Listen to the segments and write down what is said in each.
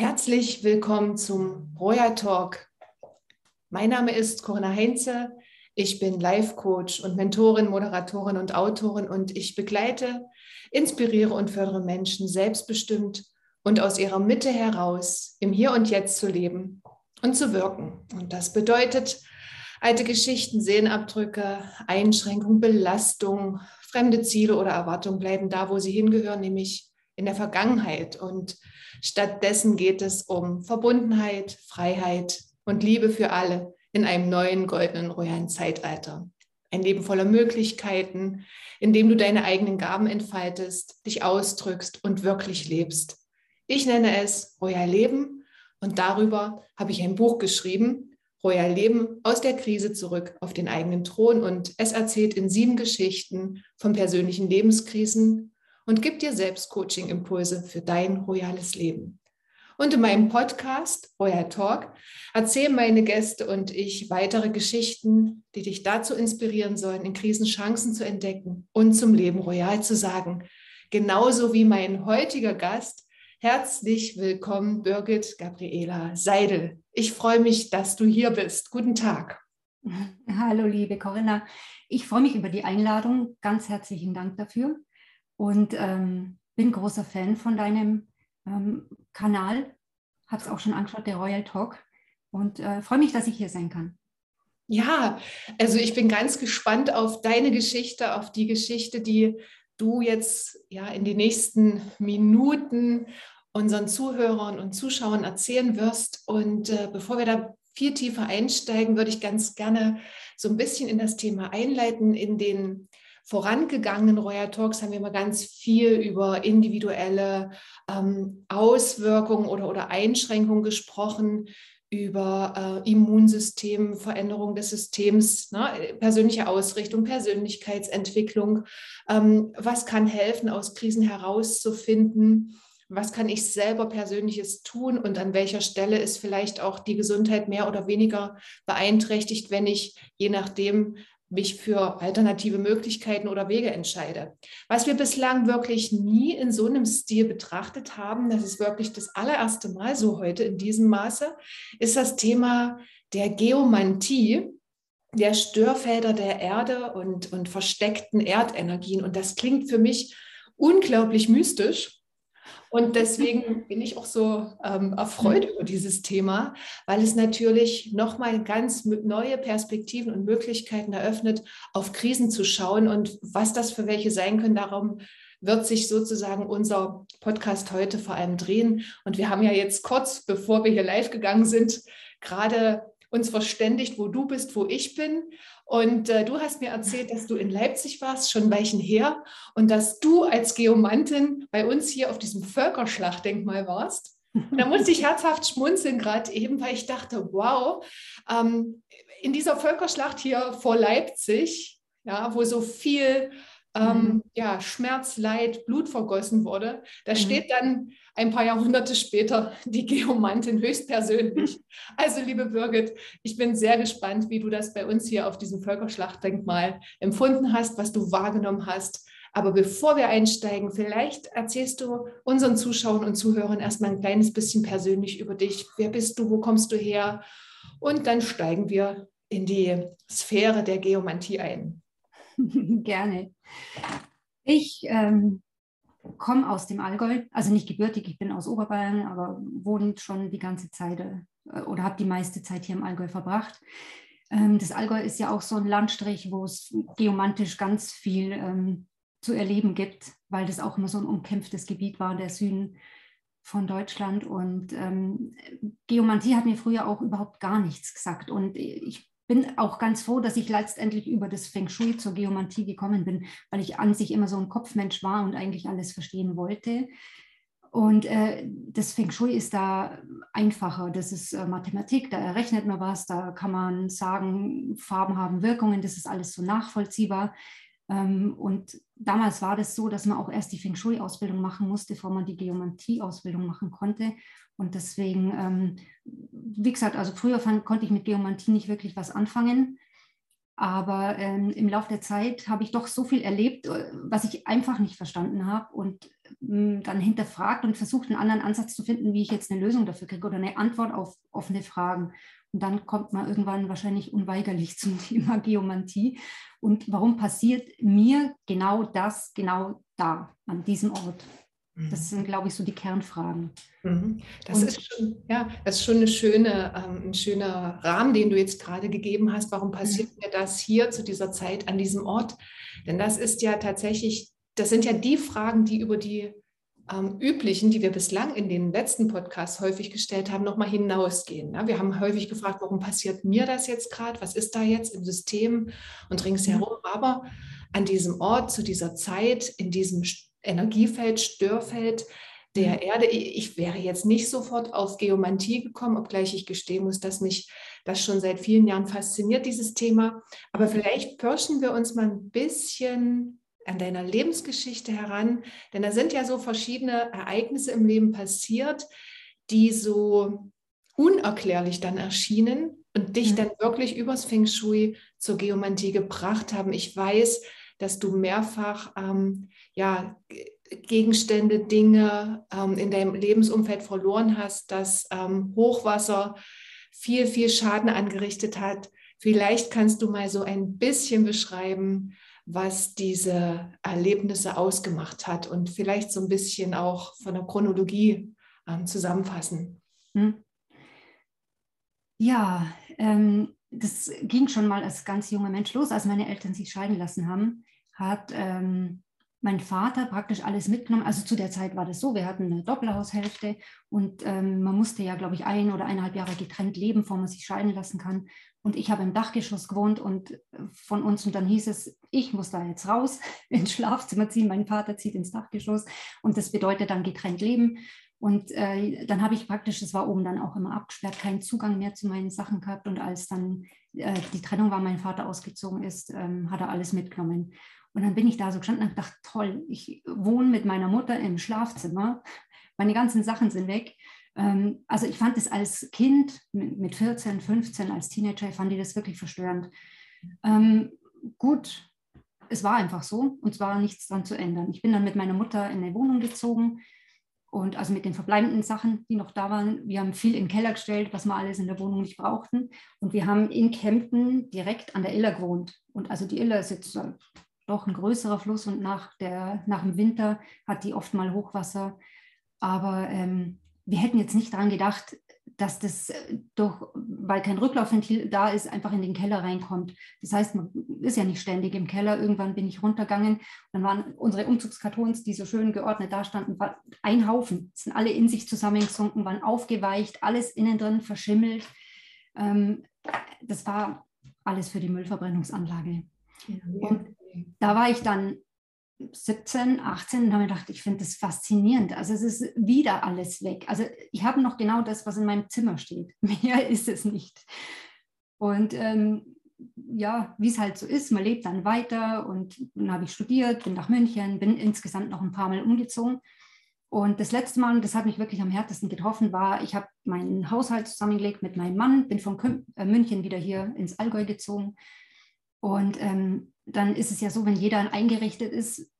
Herzlich willkommen zum Royal Talk. Mein Name ist Corinna Heinze. Ich bin Life Coach und Mentorin, Moderatorin und Autorin und ich begleite, inspiriere und fördere Menschen selbstbestimmt und aus ihrer Mitte heraus im Hier und Jetzt zu leben und zu wirken. Und das bedeutet, alte Geschichten, Sehnabdrücke, Einschränkungen, Belastung, fremde Ziele oder Erwartungen bleiben da, wo sie hingehören, nämlich in der Vergangenheit. Und stattdessen geht es um Verbundenheit, Freiheit und Liebe für alle in einem neuen goldenen royalen Zeitalter. Ein Leben voller Möglichkeiten, in dem du deine eigenen Gaben entfaltest, dich ausdrückst und wirklich lebst. Ich nenne es Royal Leben und darüber habe ich ein Buch geschrieben, Royal Leben aus der Krise zurück auf den eigenen Thron und es erzählt in sieben Geschichten von persönlichen Lebenskrisen und gibt dir selbst Coaching-Impulse für dein royales Leben. Und in meinem Podcast Royal Talk erzählen meine Gäste und ich weitere Geschichten, die dich dazu inspirieren sollen, in Krisen Chancen zu entdecken und zum Leben royal zu sagen. Genauso wie mein heutiger Gast. Herzlich willkommen, Birgit Gabriela Seidel. Ich freue mich, dass du hier bist. Guten Tag. Hallo, liebe Corinna. Ich freue mich über die Einladung. Ganz herzlichen Dank dafür und ähm, bin großer Fan von deinem ähm, Kanal. Habe es auch schon angeschaut, der Royal Talk. Und äh, freue mich, dass ich hier sein kann. Ja, also ich bin ganz gespannt auf deine Geschichte, auf die Geschichte, die du jetzt ja in den nächsten Minuten unseren Zuhörern und Zuschauern erzählen wirst. Und äh, bevor wir da viel tiefer einsteigen, würde ich ganz gerne so ein bisschen in das Thema einleiten, in den vorangegangenen Royal Talks haben wir immer ganz viel über individuelle ähm, Auswirkungen oder, oder Einschränkungen gesprochen, über äh, Immunsystem, Veränderung des Systems, ne, persönliche Ausrichtung, Persönlichkeitsentwicklung. Ähm, was kann helfen, aus Krisen herauszufinden? Was kann ich selber persönliches tun und an welcher Stelle ist vielleicht auch die Gesundheit mehr oder weniger beeinträchtigt, wenn ich je nachdem, mich für alternative Möglichkeiten oder Wege entscheide. Was wir bislang wirklich nie in so einem Stil betrachtet haben, das ist wirklich das allererste Mal so heute in diesem Maße, ist das Thema der Geomantie, der Störfelder der Erde und, und versteckten Erdenergien. Und das klingt für mich unglaublich mystisch. Und deswegen bin ich auch so ähm, erfreut über dieses Thema, weil es natürlich nochmal ganz neue Perspektiven und Möglichkeiten eröffnet, auf Krisen zu schauen und was das für welche sein können. Darum wird sich sozusagen unser Podcast heute vor allem drehen. Und wir haben ja jetzt kurz, bevor wir hier live gegangen sind, gerade uns verständigt, wo du bist, wo ich bin. Und äh, du hast mir erzählt, dass du in Leipzig warst, schon Weichen her, und dass du als Geomantin bei uns hier auf diesem Völkerschlachtdenkmal warst. Und da musste ich herzhaft schmunzeln, gerade eben, weil ich dachte, wow, ähm, in dieser Völkerschlacht hier vor Leipzig, ja, wo so viel ähm, mhm. ja, Schmerz, Leid, Blut vergossen wurde, da mhm. steht dann ein paar Jahrhunderte später die Geomantin höchstpersönlich. Also, liebe Birgit, ich bin sehr gespannt, wie du das bei uns hier auf diesem Völkerschlachtdenkmal empfunden hast, was du wahrgenommen hast. Aber bevor wir einsteigen, vielleicht erzählst du unseren Zuschauern und Zuhörern erstmal ein kleines bisschen persönlich über dich. Wer bist du? Wo kommst du her? Und dann steigen wir in die Sphäre der Geomantie ein. Gerne. Ich ähm, komme aus dem Allgäu, also nicht gebürtig, ich bin aus Oberbayern, aber wohne schon die ganze Zeit äh, oder habe die meiste Zeit hier im Allgäu verbracht. Ähm, das Allgäu ist ja auch so ein Landstrich, wo es geomantisch ganz viel ähm, zu erleben gibt, weil das auch immer so ein umkämpftes Gebiet war, der Süden von Deutschland. Und ähm, Geomantie hat mir früher auch überhaupt gar nichts gesagt. Und ich bin auch ganz froh, dass ich letztendlich über das Feng Shui zur Geomantie gekommen bin, weil ich an sich immer so ein Kopfmensch war und eigentlich alles verstehen wollte. Und äh, das Feng Shui ist da einfacher. Das ist äh, Mathematik, da errechnet man was, da kann man sagen, Farben haben Wirkungen, das ist alles so nachvollziehbar. Ähm, und damals war das so, dass man auch erst die Feng Shui-Ausbildung machen musste, bevor man die Geomantie-Ausbildung machen konnte. Und deswegen, ähm, wie gesagt, also früher fand, konnte ich mit Geomantie nicht wirklich was anfangen. Aber ähm, im Laufe der Zeit habe ich doch so viel erlebt, äh, was ich einfach nicht verstanden habe. Und mh, dann hinterfragt und versucht, einen anderen Ansatz zu finden, wie ich jetzt eine Lösung dafür kriege oder eine Antwort auf offene Fragen. Und dann kommt man irgendwann wahrscheinlich unweigerlich zum Thema Geomantie. Und warum passiert mir genau das, genau da, an diesem Ort? Das mhm. sind, glaube ich, so die Kernfragen. Mhm. Das, ist schon, ja, das ist schon eine schöne, ähm, ein schöner Rahmen, den du jetzt gerade gegeben hast. Warum passiert mhm. mir das hier zu dieser Zeit an diesem Ort? Denn das ist ja tatsächlich, das sind ja die Fragen, die über die ähm, üblichen, die wir bislang in den letzten Podcasts häufig gestellt haben, nochmal hinausgehen. Ja, wir haben häufig gefragt, warum passiert mir das jetzt gerade? Was ist da jetzt im System und ringsherum? Aber an diesem Ort, zu dieser Zeit, in diesem Energiefeld, Störfeld der mhm. Erde. Ich wäre jetzt nicht sofort auf Geomantie gekommen, obgleich ich gestehen muss, dass mich das schon seit vielen Jahren fasziniert, dieses Thema. Aber vielleicht pirschen wir uns mal ein bisschen an deiner Lebensgeschichte heran, denn da sind ja so verschiedene Ereignisse im Leben passiert, die so unerklärlich dann erschienen und dich mhm. dann wirklich übers Feng Shui zur Geomantie gebracht haben. Ich weiß, dass du mehrfach ähm, ja, Gegenstände, Dinge ähm, in deinem Lebensumfeld verloren hast, dass ähm, Hochwasser viel, viel Schaden angerichtet hat. Vielleicht kannst du mal so ein bisschen beschreiben, was diese Erlebnisse ausgemacht hat und vielleicht so ein bisschen auch von der Chronologie ähm, zusammenfassen. Hm. Ja, ähm, das ging schon mal als ganz junger Mensch los, als meine Eltern sich scheiden lassen haben, hat ähm, mein Vater praktisch alles mitgenommen. Also zu der Zeit war das so, wir hatten eine Doppelhaushälfte und ähm, man musste ja, glaube ich, ein oder eineinhalb Jahre getrennt leben, bevor man sich scheiden lassen kann. Und ich habe im Dachgeschoss gewohnt und äh, von uns und dann hieß es, ich muss da jetzt raus ins Schlafzimmer ziehen, mein Vater zieht ins Dachgeschoss und das bedeutet dann getrennt leben. Und äh, dann habe ich praktisch, das war oben dann auch immer abgesperrt, keinen Zugang mehr zu meinen Sachen gehabt. Und als dann äh, die Trennung war, mein Vater ausgezogen ist, ähm, hat er alles mitgenommen. Und dann bin ich da so gestanden und dachte, toll, ich wohne mit meiner Mutter im Schlafzimmer, meine ganzen Sachen sind weg. Ähm, also ich fand es als Kind mit 14, 15, als Teenager, fand ich das wirklich verstörend. Ähm, gut, es war einfach so und es war nichts dran zu ändern. Ich bin dann mit meiner Mutter in eine Wohnung gezogen und also mit den verbleibenden Sachen, die noch da waren. Wir haben viel in den Keller gestellt, was wir alles in der Wohnung nicht brauchten. Und wir haben in Kempten direkt an der Iller gewohnt. Und also die Iller ist jetzt doch ein größerer Fluss und nach, der, nach dem Winter hat die oft mal Hochwasser. Aber ähm, wir hätten jetzt nicht daran gedacht, dass das äh, doch, weil kein Rücklaufventil da ist, einfach in den Keller reinkommt. Das heißt, man ist ja nicht ständig im Keller. Irgendwann bin ich runtergegangen. Dann waren unsere Umzugskartons, die so schön geordnet da standen, ein Haufen. Sind alle in sich zusammengesunken, waren aufgeweicht, alles innen drin verschimmelt. Ähm, das war alles für die Müllverbrennungsanlage. Ja. Und da war ich dann 17, 18 und habe mir gedacht, ich finde das faszinierend. Also es ist wieder alles weg. Also ich habe noch genau das, was in meinem Zimmer steht. Mehr ist es nicht. Und ähm, ja, wie es halt so ist, man lebt dann weiter und dann habe ich studiert, bin nach München, bin insgesamt noch ein paar Mal umgezogen. Und das letzte Mal, das hat mich wirklich am härtesten getroffen, war, ich habe meinen Haushalt zusammengelegt mit meinem Mann, bin von äh, München wieder hier ins Allgäu gezogen. Und ähm, dann ist es ja so, wenn jeder eingerichtet ist,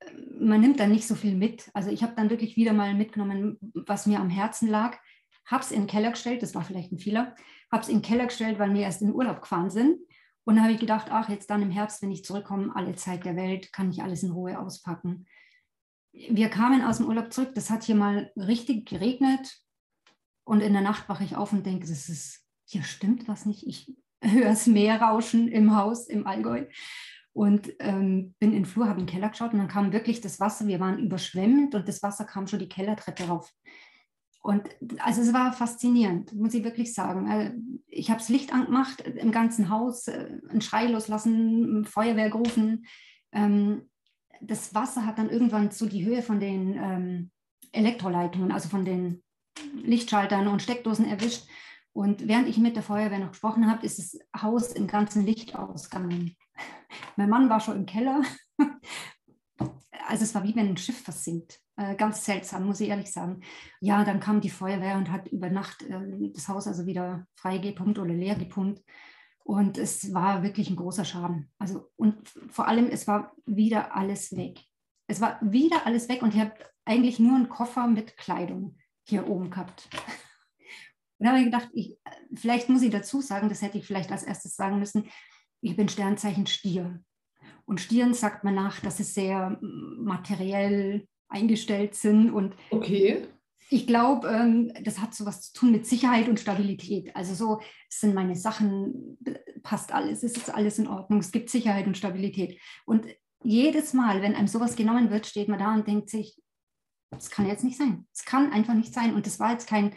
man nimmt dann nicht so viel mit. Also ich habe dann wirklich wieder mal mitgenommen, was mir am Herzen lag, habe es in den Keller gestellt, das war vielleicht ein Fehler, habe es in den Keller gestellt, weil wir erst in den Urlaub gefahren sind. Und dann habe ich gedacht, ach, jetzt dann im Herbst, wenn ich zurückkomme, alle Zeit der Welt, kann ich alles in Ruhe auspacken. Wir kamen aus dem Urlaub zurück, das hat hier mal richtig geregnet. Und in der Nacht wache ich auf und denke, das ist, hier stimmt was nicht. Ich höre das Meer rauschen im Haus im Allgäu und ähm, bin in den Flur, habe in den Keller geschaut und dann kam wirklich das Wasser, wir waren überschwemmt und das Wasser kam schon die Kellertreppe rauf. Und also es war faszinierend, muss ich wirklich sagen. Äh, ich habe das Licht angemacht im ganzen Haus, äh, einen Schrei loslassen, Feuerwehr gerufen. Ähm, das Wasser hat dann irgendwann so die Höhe von den ähm, Elektroleitungen, also von den Lichtschaltern und Steckdosen erwischt. Und während ich mit der Feuerwehr noch gesprochen habe, ist das Haus im ganzen Licht ausgegangen. Mein Mann war schon im Keller. Also es war wie wenn ein Schiff versinkt. Äh, ganz seltsam, muss ich ehrlich sagen. Ja, dann kam die Feuerwehr und hat über Nacht äh, das Haus also wieder freigepumpt oder leer gepumpt. Und es war wirklich ein großer Schaden. Also, und vor allem, es war wieder alles weg. Es war wieder alles weg und ich habe eigentlich nur einen Koffer mit Kleidung hier oben gehabt. Und da habe ich gedacht, ich, vielleicht muss ich dazu sagen, das hätte ich vielleicht als erstes sagen müssen, ich bin Sternzeichen Stier. Und Stieren sagt man nach, dass sie sehr materiell eingestellt sind. Und okay. ich glaube, ähm, das hat so was zu tun mit Sicherheit und Stabilität. Also so sind meine Sachen, passt alles, es ist alles in Ordnung, es gibt Sicherheit und Stabilität. Und jedes Mal, wenn einem sowas genommen wird, steht man da und denkt sich, das kann jetzt nicht sein. Es kann einfach nicht sein. Und das war jetzt kein,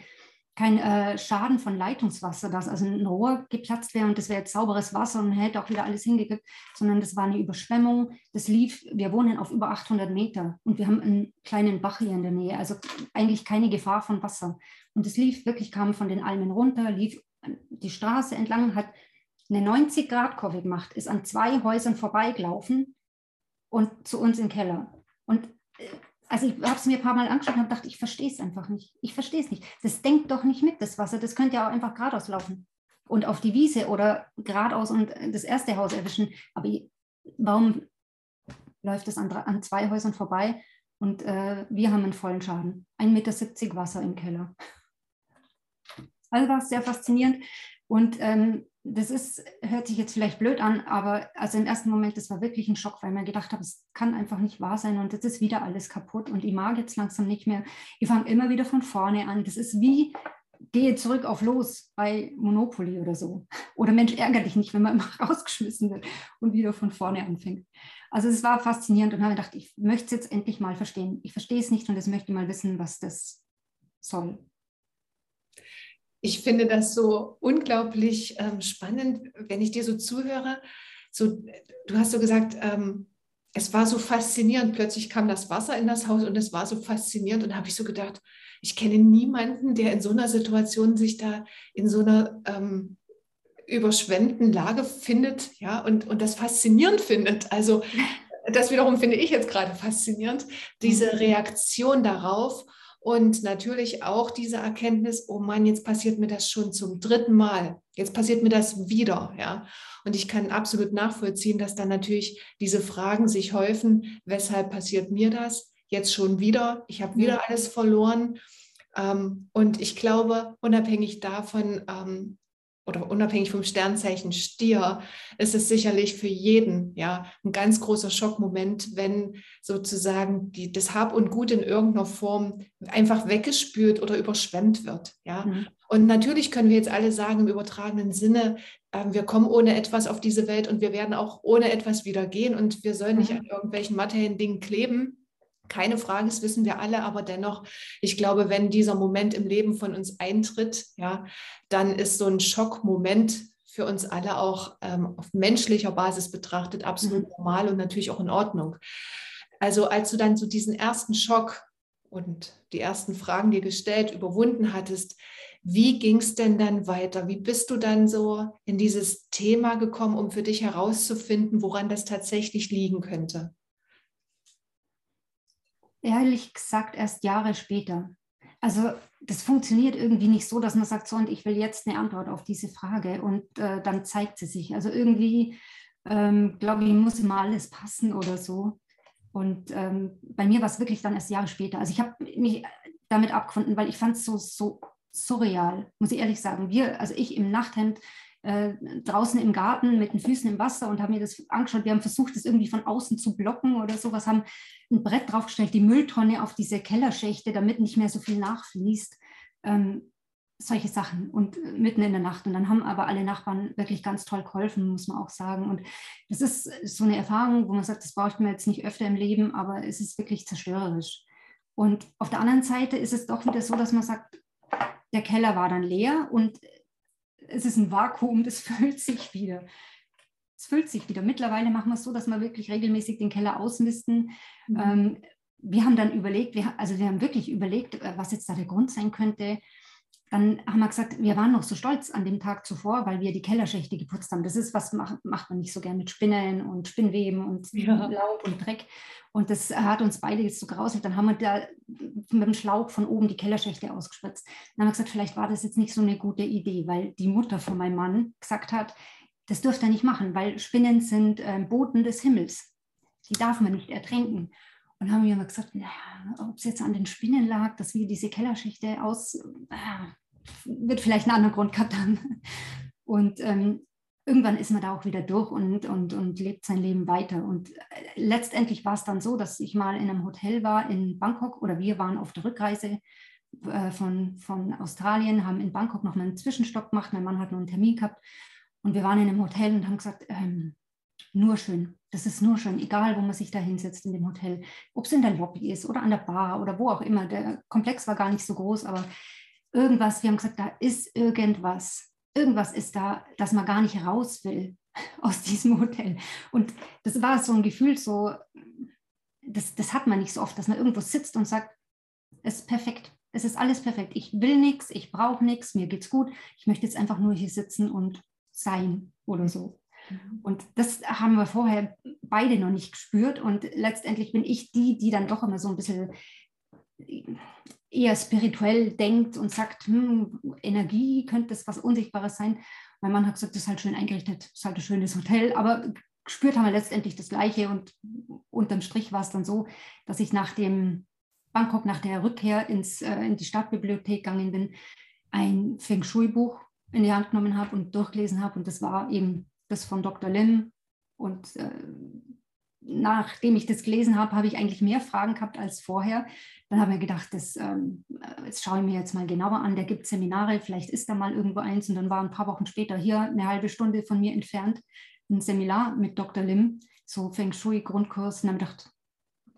kein äh, Schaden von Leitungswasser, dass also ein Rohr geplatzt wäre und das wäre jetzt sauberes Wasser und hätte auch wieder alles hingekippt, sondern das war eine Überschwemmung. Das lief, wir wohnen auf über 800 Meter und wir haben einen kleinen Bach hier in der Nähe, also eigentlich keine Gefahr von Wasser. Und es lief wirklich, kam von den Almen runter, lief die Straße entlang, hat eine 90-Grad-Kurve gemacht, ist an zwei Häusern vorbeigelaufen und zu uns im Keller. Und äh, also ich habe es mir ein paar Mal angeschaut und gedacht, ich verstehe es einfach nicht. Ich verstehe es nicht. Das denkt doch nicht mit, das Wasser. Das könnte ja auch einfach geradeaus laufen und auf die Wiese oder geradeaus und das erste Haus erwischen. Aber warum läuft es an, an zwei Häusern vorbei und äh, wir haben einen vollen Schaden? 1,70 Meter Wasser im Keller. Also war es sehr faszinierend. Und ähm, das ist, hört sich jetzt vielleicht blöd an, aber also im ersten Moment, das war wirklich ein Schock, weil man gedacht habe, es kann einfach nicht wahr sein und jetzt ist wieder alles kaputt und ich mag jetzt langsam nicht mehr. Ich fange immer wieder von vorne an. Das ist wie, gehe zurück auf los bei Monopoly oder so. Oder Mensch, ärgere dich nicht, wenn man immer rausgeschmissen wird und wieder von vorne anfängt. Also es war faszinierend und habe gedacht, ich möchte es jetzt endlich mal verstehen. Ich verstehe es nicht und jetzt möchte mal wissen, was das soll ich finde das so unglaublich ähm, spannend, wenn ich dir so zuhöre. So, du hast so gesagt, ähm, es war so faszinierend. Plötzlich kam das Wasser in das Haus und es war so faszinierend. Und da habe ich so gedacht, ich kenne niemanden, der in so einer Situation sich da in so einer ähm, überschwemmten Lage findet, ja, und, und das faszinierend findet. Also das wiederum finde ich jetzt gerade faszinierend, diese mhm. Reaktion darauf. Und natürlich auch diese Erkenntnis, oh Mann, jetzt passiert mir das schon zum dritten Mal. Jetzt passiert mir das wieder, ja. Und ich kann absolut nachvollziehen, dass dann natürlich diese Fragen sich häufen, weshalb passiert mir das jetzt schon wieder? Ich habe wieder alles verloren. Ähm, und ich glaube, unabhängig davon, ähm, oder unabhängig vom Sternzeichen Stier, ist es sicherlich für jeden ja ein ganz großer Schockmoment, wenn sozusagen die, das Hab und Gut in irgendeiner Form einfach weggespült oder überschwemmt wird. Ja. Mhm. Und natürlich können wir jetzt alle sagen im übertragenen Sinne, äh, wir kommen ohne etwas auf diese Welt und wir werden auch ohne etwas wieder gehen und wir sollen nicht mhm. an irgendwelchen materiellen Dingen kleben. Keine Frage, das wissen wir alle, aber dennoch, ich glaube, wenn dieser Moment im Leben von uns eintritt, ja, dann ist so ein Schockmoment für uns alle auch ähm, auf menschlicher Basis betrachtet absolut mhm. normal und natürlich auch in Ordnung. Also als du dann so diesen ersten Schock und die ersten Fragen dir gestellt, überwunden hattest, wie ging es denn dann weiter? Wie bist du dann so in dieses Thema gekommen, um für dich herauszufinden, woran das tatsächlich liegen könnte? Ehrlich gesagt erst Jahre später. Also das funktioniert irgendwie nicht so, dass man sagt, so und ich will jetzt eine Antwort auf diese Frage und äh, dann zeigt sie sich. Also irgendwie, ähm, glaube ich, muss immer alles passen oder so. Und ähm, bei mir war es wirklich dann erst Jahre später. Also ich habe mich damit abgefunden, weil ich fand es so, so surreal, muss ich ehrlich sagen. Wir, also ich im Nachthemd äh, draußen im Garten mit den Füßen im Wasser und haben mir das angeschaut. Wir haben versucht, das irgendwie von außen zu blocken oder sowas, haben ein Brett draufgestellt, die Mülltonne auf diese Kellerschächte, damit nicht mehr so viel nachfließt. Ähm, solche Sachen und äh, mitten in der Nacht. Und dann haben aber alle Nachbarn wirklich ganz toll geholfen, muss man auch sagen. Und das ist so eine Erfahrung, wo man sagt, das braucht man jetzt nicht öfter im Leben, aber es ist wirklich zerstörerisch. Und auf der anderen Seite ist es doch wieder so, dass man sagt, der Keller war dann leer und es ist ein Vakuum, das füllt sich wieder. Es füllt sich wieder. Mittlerweile machen wir es so, dass wir wirklich regelmäßig den Keller ausmisten. Mhm. Ähm, wir haben dann überlegt, wir, also wir haben wirklich überlegt, äh, was jetzt da der Grund sein könnte. Dann haben wir gesagt, wir waren noch so stolz an dem Tag zuvor, weil wir die Kellerschächte geputzt haben. Das ist, was macht, macht man nicht so gern mit Spinnen und Spinnweben und ja. Laub und Dreck. Und das hat uns beide jetzt so gerauselt. Dann haben wir da mit dem Schlauch von oben die Kellerschächte ausgespritzt. Dann haben wir gesagt, vielleicht war das jetzt nicht so eine gute Idee, weil die Mutter von meinem Mann gesagt hat, das dürft ihr nicht machen, weil Spinnen sind äh, Boten des Himmels. Die darf man nicht ertränken. Und haben wir gesagt, naja, ob es jetzt an den Spinnen lag, dass wir diese Kellerschichte aus, äh, wird vielleicht einen anderen Grund gehabt haben. Und ähm, irgendwann ist man da auch wieder durch und, und, und lebt sein Leben weiter. Und äh, letztendlich war es dann so, dass ich mal in einem Hotel war in Bangkok oder wir waren auf der Rückreise äh, von, von Australien, haben in Bangkok noch mal einen Zwischenstopp gemacht. Mein Mann hat noch einen Termin gehabt und wir waren in einem Hotel und haben gesagt, ähm, nur schön. Das ist nur schön, egal wo man sich da hinsetzt in dem Hotel. Ob es in der Lobby ist oder an der Bar oder wo auch immer. Der Komplex war gar nicht so groß, aber irgendwas, wir haben gesagt, da ist irgendwas. Irgendwas ist da, dass man gar nicht raus will aus diesem Hotel. Und das war so ein Gefühl, so, das, das hat man nicht so oft, dass man irgendwo sitzt und sagt, es ist perfekt. Es ist alles perfekt. Ich will nichts, ich brauche nichts, mir geht's gut. Ich möchte jetzt einfach nur hier sitzen und sein oder so. Mhm. Und das haben wir vorher beide noch nicht gespürt. Und letztendlich bin ich die, die dann doch immer so ein bisschen eher spirituell denkt und sagt, hm, Energie könnte das was Unsichtbares sein. Mein Mann hat gesagt, das ist halt schön eingerichtet, das ist halt ein schönes Hotel, aber gespürt haben wir letztendlich das Gleiche und unterm Strich war es dann so, dass ich nach dem Bangkok, nach der Rückkehr ins, äh, in die Stadtbibliothek gegangen bin, ein Feng Shui-Buch in die Hand genommen habe und durchgelesen habe und das war eben das von Dr. Lim und äh, nachdem ich das gelesen habe, habe ich eigentlich mehr Fragen gehabt als vorher. Dann habe ich gedacht, das, ähm, das schaue ich mir jetzt mal genauer an. Der gibt Seminare, vielleicht ist da mal irgendwo eins. Und dann war ein paar Wochen später hier eine halbe Stunde von mir entfernt ein Seminar mit Dr. Lim, so Feng Shui Grundkurs. Und dann habe ich gedacht,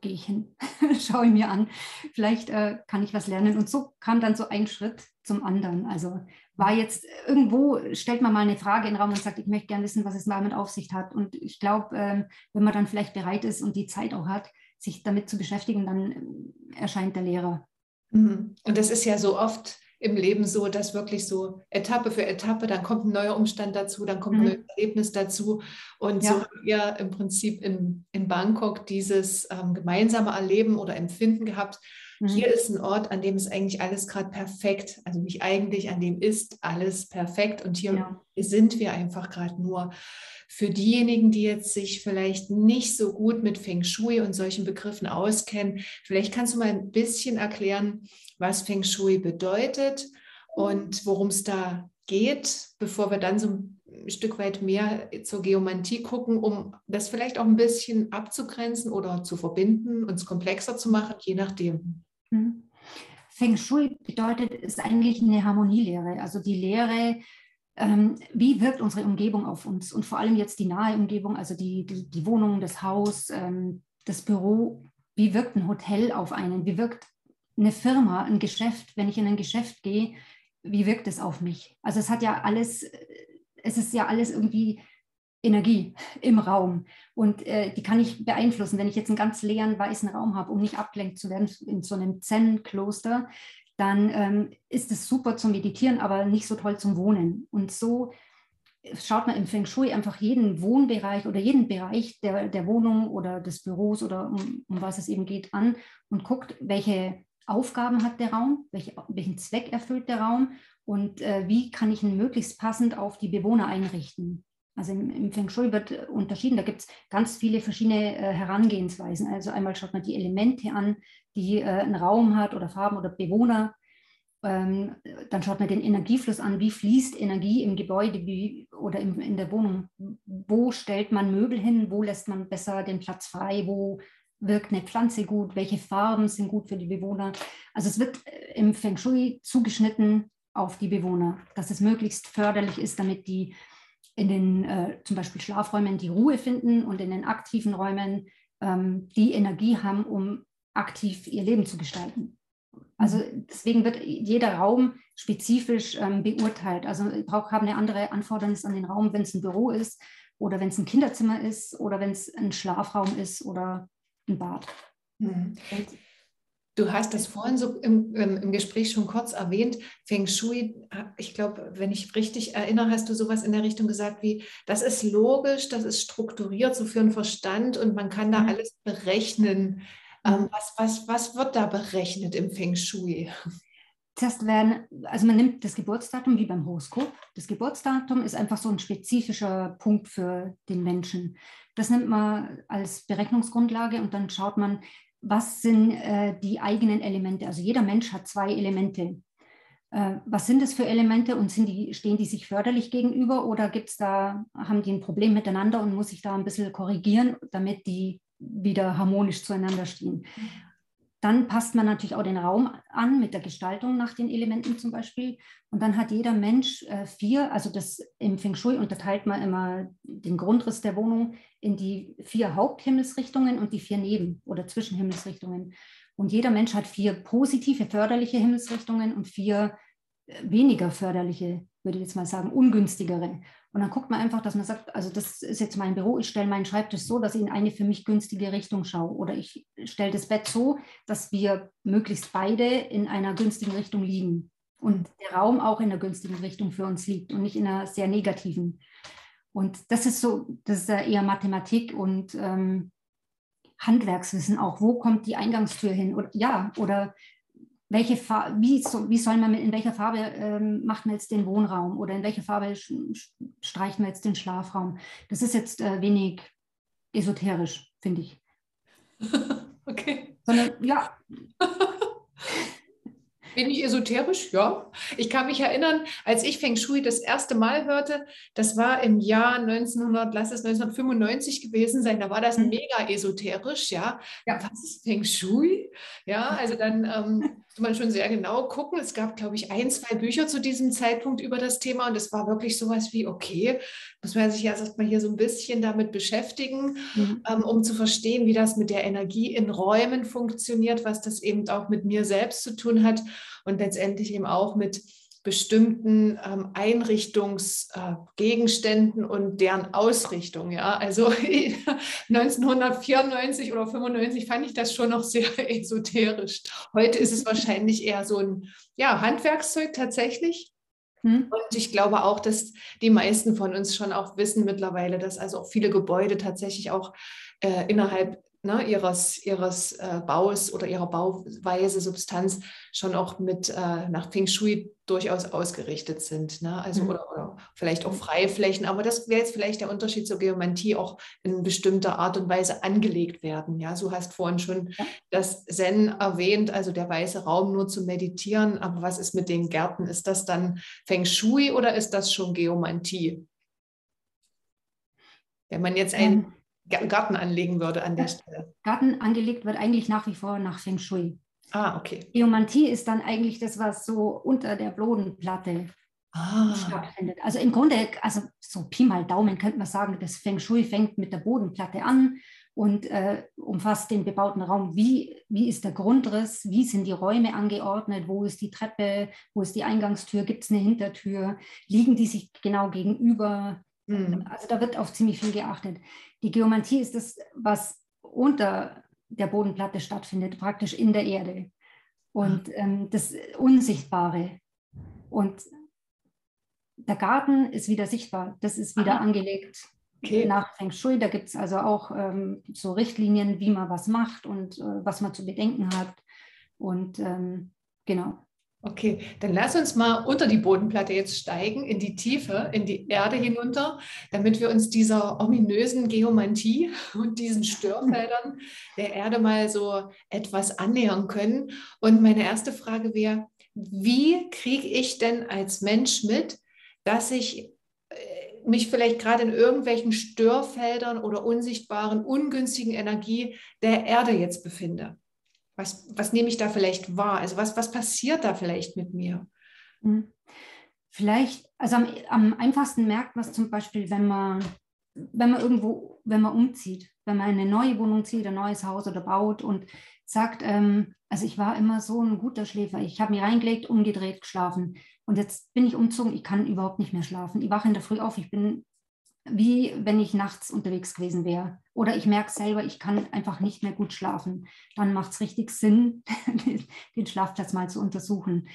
gehe ich hin, schaue ich mir an. Vielleicht äh, kann ich was lernen. Und so kam dann so ein Schritt zum anderen. Also war jetzt irgendwo, stellt man mal eine Frage in den Raum und sagt, ich möchte gerne wissen, was es damit auf sich hat. Und ich glaube, ähm, wenn man dann vielleicht bereit ist und die Zeit auch hat, sich damit zu beschäftigen, dann äh, erscheint der Lehrer. Mhm. Und das ist ja so oft im Leben so, dass wirklich so Etappe für Etappe, dann kommt ein neuer Umstand dazu, dann kommt ein mhm. neues Erlebnis dazu. Und ja. so haben wir im Prinzip in, in Bangkok dieses ähm, gemeinsame Erleben oder Empfinden gehabt, Mhm. Hier ist ein Ort, an dem ist eigentlich alles gerade perfekt. Also nicht eigentlich, an dem ist alles perfekt. Und hier ja. sind wir einfach gerade nur. Für diejenigen, die jetzt sich vielleicht nicht so gut mit Feng Shui und solchen Begriffen auskennen, vielleicht kannst du mal ein bisschen erklären, was Feng Shui bedeutet und worum es da geht, bevor wir dann so ein Stück weit mehr zur Geomantie gucken, um das vielleicht auch ein bisschen abzugrenzen oder zu verbinden, uns komplexer zu machen, je nachdem. Mhm. Feng Shui bedeutet, ist eigentlich eine Harmonielehre, also die Lehre, ähm, wie wirkt unsere Umgebung auf uns? Und vor allem jetzt die nahe Umgebung, also die, die, die Wohnung, das Haus, ähm, das Büro, wie wirkt ein Hotel auf einen, wie wirkt eine Firma, ein Geschäft, wenn ich in ein Geschäft gehe, wie wirkt es auf mich? Also es hat ja alles, es ist ja alles irgendwie Energie im Raum und äh, die kann ich beeinflussen. Wenn ich jetzt einen ganz leeren weißen Raum habe, um nicht abgelenkt zu werden in so einem Zen-Kloster, dann ähm, ist es super zum Meditieren, aber nicht so toll zum Wohnen. Und so schaut man im Feng Shui einfach jeden Wohnbereich oder jeden Bereich der, der Wohnung oder des Büros oder um, um was es eben geht an und guckt, welche Aufgaben hat der Raum, welche, welchen Zweck erfüllt der Raum und äh, wie kann ich ihn möglichst passend auf die Bewohner einrichten. Also im, im Feng Shui wird äh, unterschieden, da gibt es ganz viele verschiedene äh, Herangehensweisen. Also einmal schaut man die Elemente an, die äh, ein Raum hat oder Farben oder Bewohner. Ähm, dann schaut man den Energiefluss an, wie fließt Energie im Gebäude wie, oder im, in der Wohnung. Wo stellt man Möbel hin, wo lässt man besser den Platz frei, wo wirkt eine Pflanze gut, welche Farben sind gut für die Bewohner. Also es wird äh, im Feng Shui zugeschnitten auf die Bewohner, dass es möglichst förderlich ist, damit die in den äh, zum Beispiel Schlafräumen die Ruhe finden und in den aktiven Räumen ähm, die Energie haben, um aktiv ihr Leben zu gestalten. Also deswegen wird jeder Raum spezifisch ähm, beurteilt. Also ich brauche haben eine andere Anfordernis an den Raum, wenn es ein Büro ist oder wenn es ein Kinderzimmer ist oder wenn es ein Schlafraum ist oder ein Bad. Mhm. Du hast das vorhin so im, im, Gespräch schon kurz erwähnt. Feng Shui, ich glaube, wenn ich richtig erinnere, hast du sowas in der Richtung gesagt wie, das ist logisch, das ist strukturiert, so für den Verstand und man kann da mhm. alles berechnen. Ähm, mhm. was, was, was wird da berechnet im Feng Shui? Zuerst werden, also man nimmt das Geburtsdatum wie beim Horoskop. Das Geburtsdatum ist einfach so ein spezifischer Punkt für den Menschen. Das nimmt man als Berechnungsgrundlage und dann schaut man, was sind äh, die eigenen Elemente? Also jeder Mensch hat zwei Elemente. Äh, was sind das für Elemente und die, stehen die sich förderlich gegenüber oder gibt's da, haben die ein Problem miteinander und muss ich da ein bisschen korrigieren, damit die wieder harmonisch zueinander stehen? Dann passt man natürlich auch den Raum an mit der Gestaltung nach den Elementen zum Beispiel. Und dann hat jeder Mensch äh, vier, also das im Feng Shui unterteilt man immer den Grundriss der Wohnung in die vier Haupthimmelsrichtungen und die vier Neben- oder Zwischenhimmelsrichtungen. Und jeder Mensch hat vier positive, förderliche Himmelsrichtungen und vier äh, weniger förderliche, würde ich jetzt mal sagen, ungünstigere. Und dann guckt man einfach, dass man sagt, also das ist jetzt mein Büro, ich stelle meinen Schreibtisch so, dass ich in eine für mich günstige Richtung schaue. Oder ich stelle das Bett so, dass wir möglichst beide in einer günstigen Richtung liegen. Und der Raum auch in einer günstigen Richtung für uns liegt und nicht in einer sehr negativen. Und das ist so, das ist eher Mathematik und ähm, Handwerkswissen auch. Wo kommt die Eingangstür hin? Oder, ja, oder welche Farbe, wie, so, wie soll man mit, in welcher Farbe ähm, macht man jetzt den Wohnraum oder in welcher Farbe streicht man jetzt den Schlafraum? Das ist jetzt äh, wenig esoterisch, finde ich. okay. Sondern ja. Wenig esoterisch, ja. Ich kann mich erinnern, als ich Feng Shui das erste Mal hörte, das war im Jahr 1900, lass es 1995 gewesen sein, da war das mhm. mega esoterisch, ja. ja. Was ist Feng Shui? Ja, also dann ähm, man schon sehr genau gucken. Es gab, glaube ich, ein, zwei Bücher zu diesem Zeitpunkt über das Thema und es war wirklich sowas wie, okay, muss man sich erst mal hier so ein bisschen damit beschäftigen, mhm. ähm, um zu verstehen, wie das mit der Energie in Räumen funktioniert, was das eben auch mit mir selbst zu tun hat und letztendlich eben auch mit bestimmten ähm, Einrichtungsgegenständen äh, und deren Ausrichtung. Ja, also 1994 oder 95 fand ich das schon noch sehr esoterisch. Heute ist es wahrscheinlich eher so ein ja, Handwerkszeug tatsächlich. Hm. Und ich glaube auch, dass die meisten von uns schon auch wissen mittlerweile, dass also auch viele Gebäude tatsächlich auch äh, innerhalb ne, ihres, ihres äh, Baus oder ihrer Bauweise, Substanz schon auch mit äh, nach Feng Shui durchaus ausgerichtet sind. Ne? Also mhm. oder, oder, vielleicht auch Freiflächen, aber das wäre jetzt vielleicht der Unterschied zur Geomantie auch in bestimmter Art und Weise angelegt werden. Ja, du hast vorhin schon ja. das Zen erwähnt, also der weiße Raum nur zu meditieren. Aber was ist mit den Gärten? Ist das dann Feng Shui oder ist das schon Geomantie? Wenn man jetzt ein ähm Garten anlegen würde an der Stelle? Garten angelegt wird eigentlich nach wie vor nach Feng Shui. Ah, okay. Geomantie ist dann eigentlich das, was so unter der Bodenplatte ah. stattfindet. Also im Grunde, also so Pi mal Daumen könnte man sagen, das Feng Shui fängt mit der Bodenplatte an und äh, umfasst den bebauten Raum. Wie, wie ist der Grundriss? Wie sind die Räume angeordnet? Wo ist die Treppe? Wo ist die Eingangstür? Gibt es eine Hintertür? Liegen die sich genau gegenüber? Mhm. Also da wird auf ziemlich viel geachtet. Die Geomantie ist das, was unter der Bodenplatte stattfindet, praktisch in der Erde. Und ähm, das Unsichtbare. Und der Garten ist wieder sichtbar. Das ist wieder Aha. angelegt okay. nach Feng Shui. Da gibt es also auch ähm, so Richtlinien, wie man was macht und äh, was man zu bedenken hat. Und ähm, genau. Okay, dann lass uns mal unter die Bodenplatte jetzt steigen, in die Tiefe, in die Erde hinunter, damit wir uns dieser ominösen Geomantie und diesen Störfeldern der Erde mal so etwas annähern können. Und meine erste Frage wäre, wie kriege ich denn als Mensch mit, dass ich äh, mich vielleicht gerade in irgendwelchen Störfeldern oder unsichtbaren, ungünstigen Energie der Erde jetzt befinde? Was, was nehme ich da vielleicht wahr? Also was, was passiert da vielleicht mit mir? Hm. Vielleicht, also am, am einfachsten merkt man es zum Beispiel, wenn man, wenn man irgendwo, wenn man umzieht, wenn man in eine neue Wohnung zieht, ein neues Haus oder baut und sagt, ähm, also ich war immer so ein guter Schläfer. Ich habe mich reingelegt, umgedreht, geschlafen. Und jetzt bin ich umzogen, ich kann überhaupt nicht mehr schlafen. Ich wache in der Früh auf, ich bin wie wenn ich nachts unterwegs gewesen wäre. Oder ich merke selber, ich kann einfach nicht mehr gut schlafen. Dann macht es richtig Sinn, den Schlafplatz mal zu untersuchen.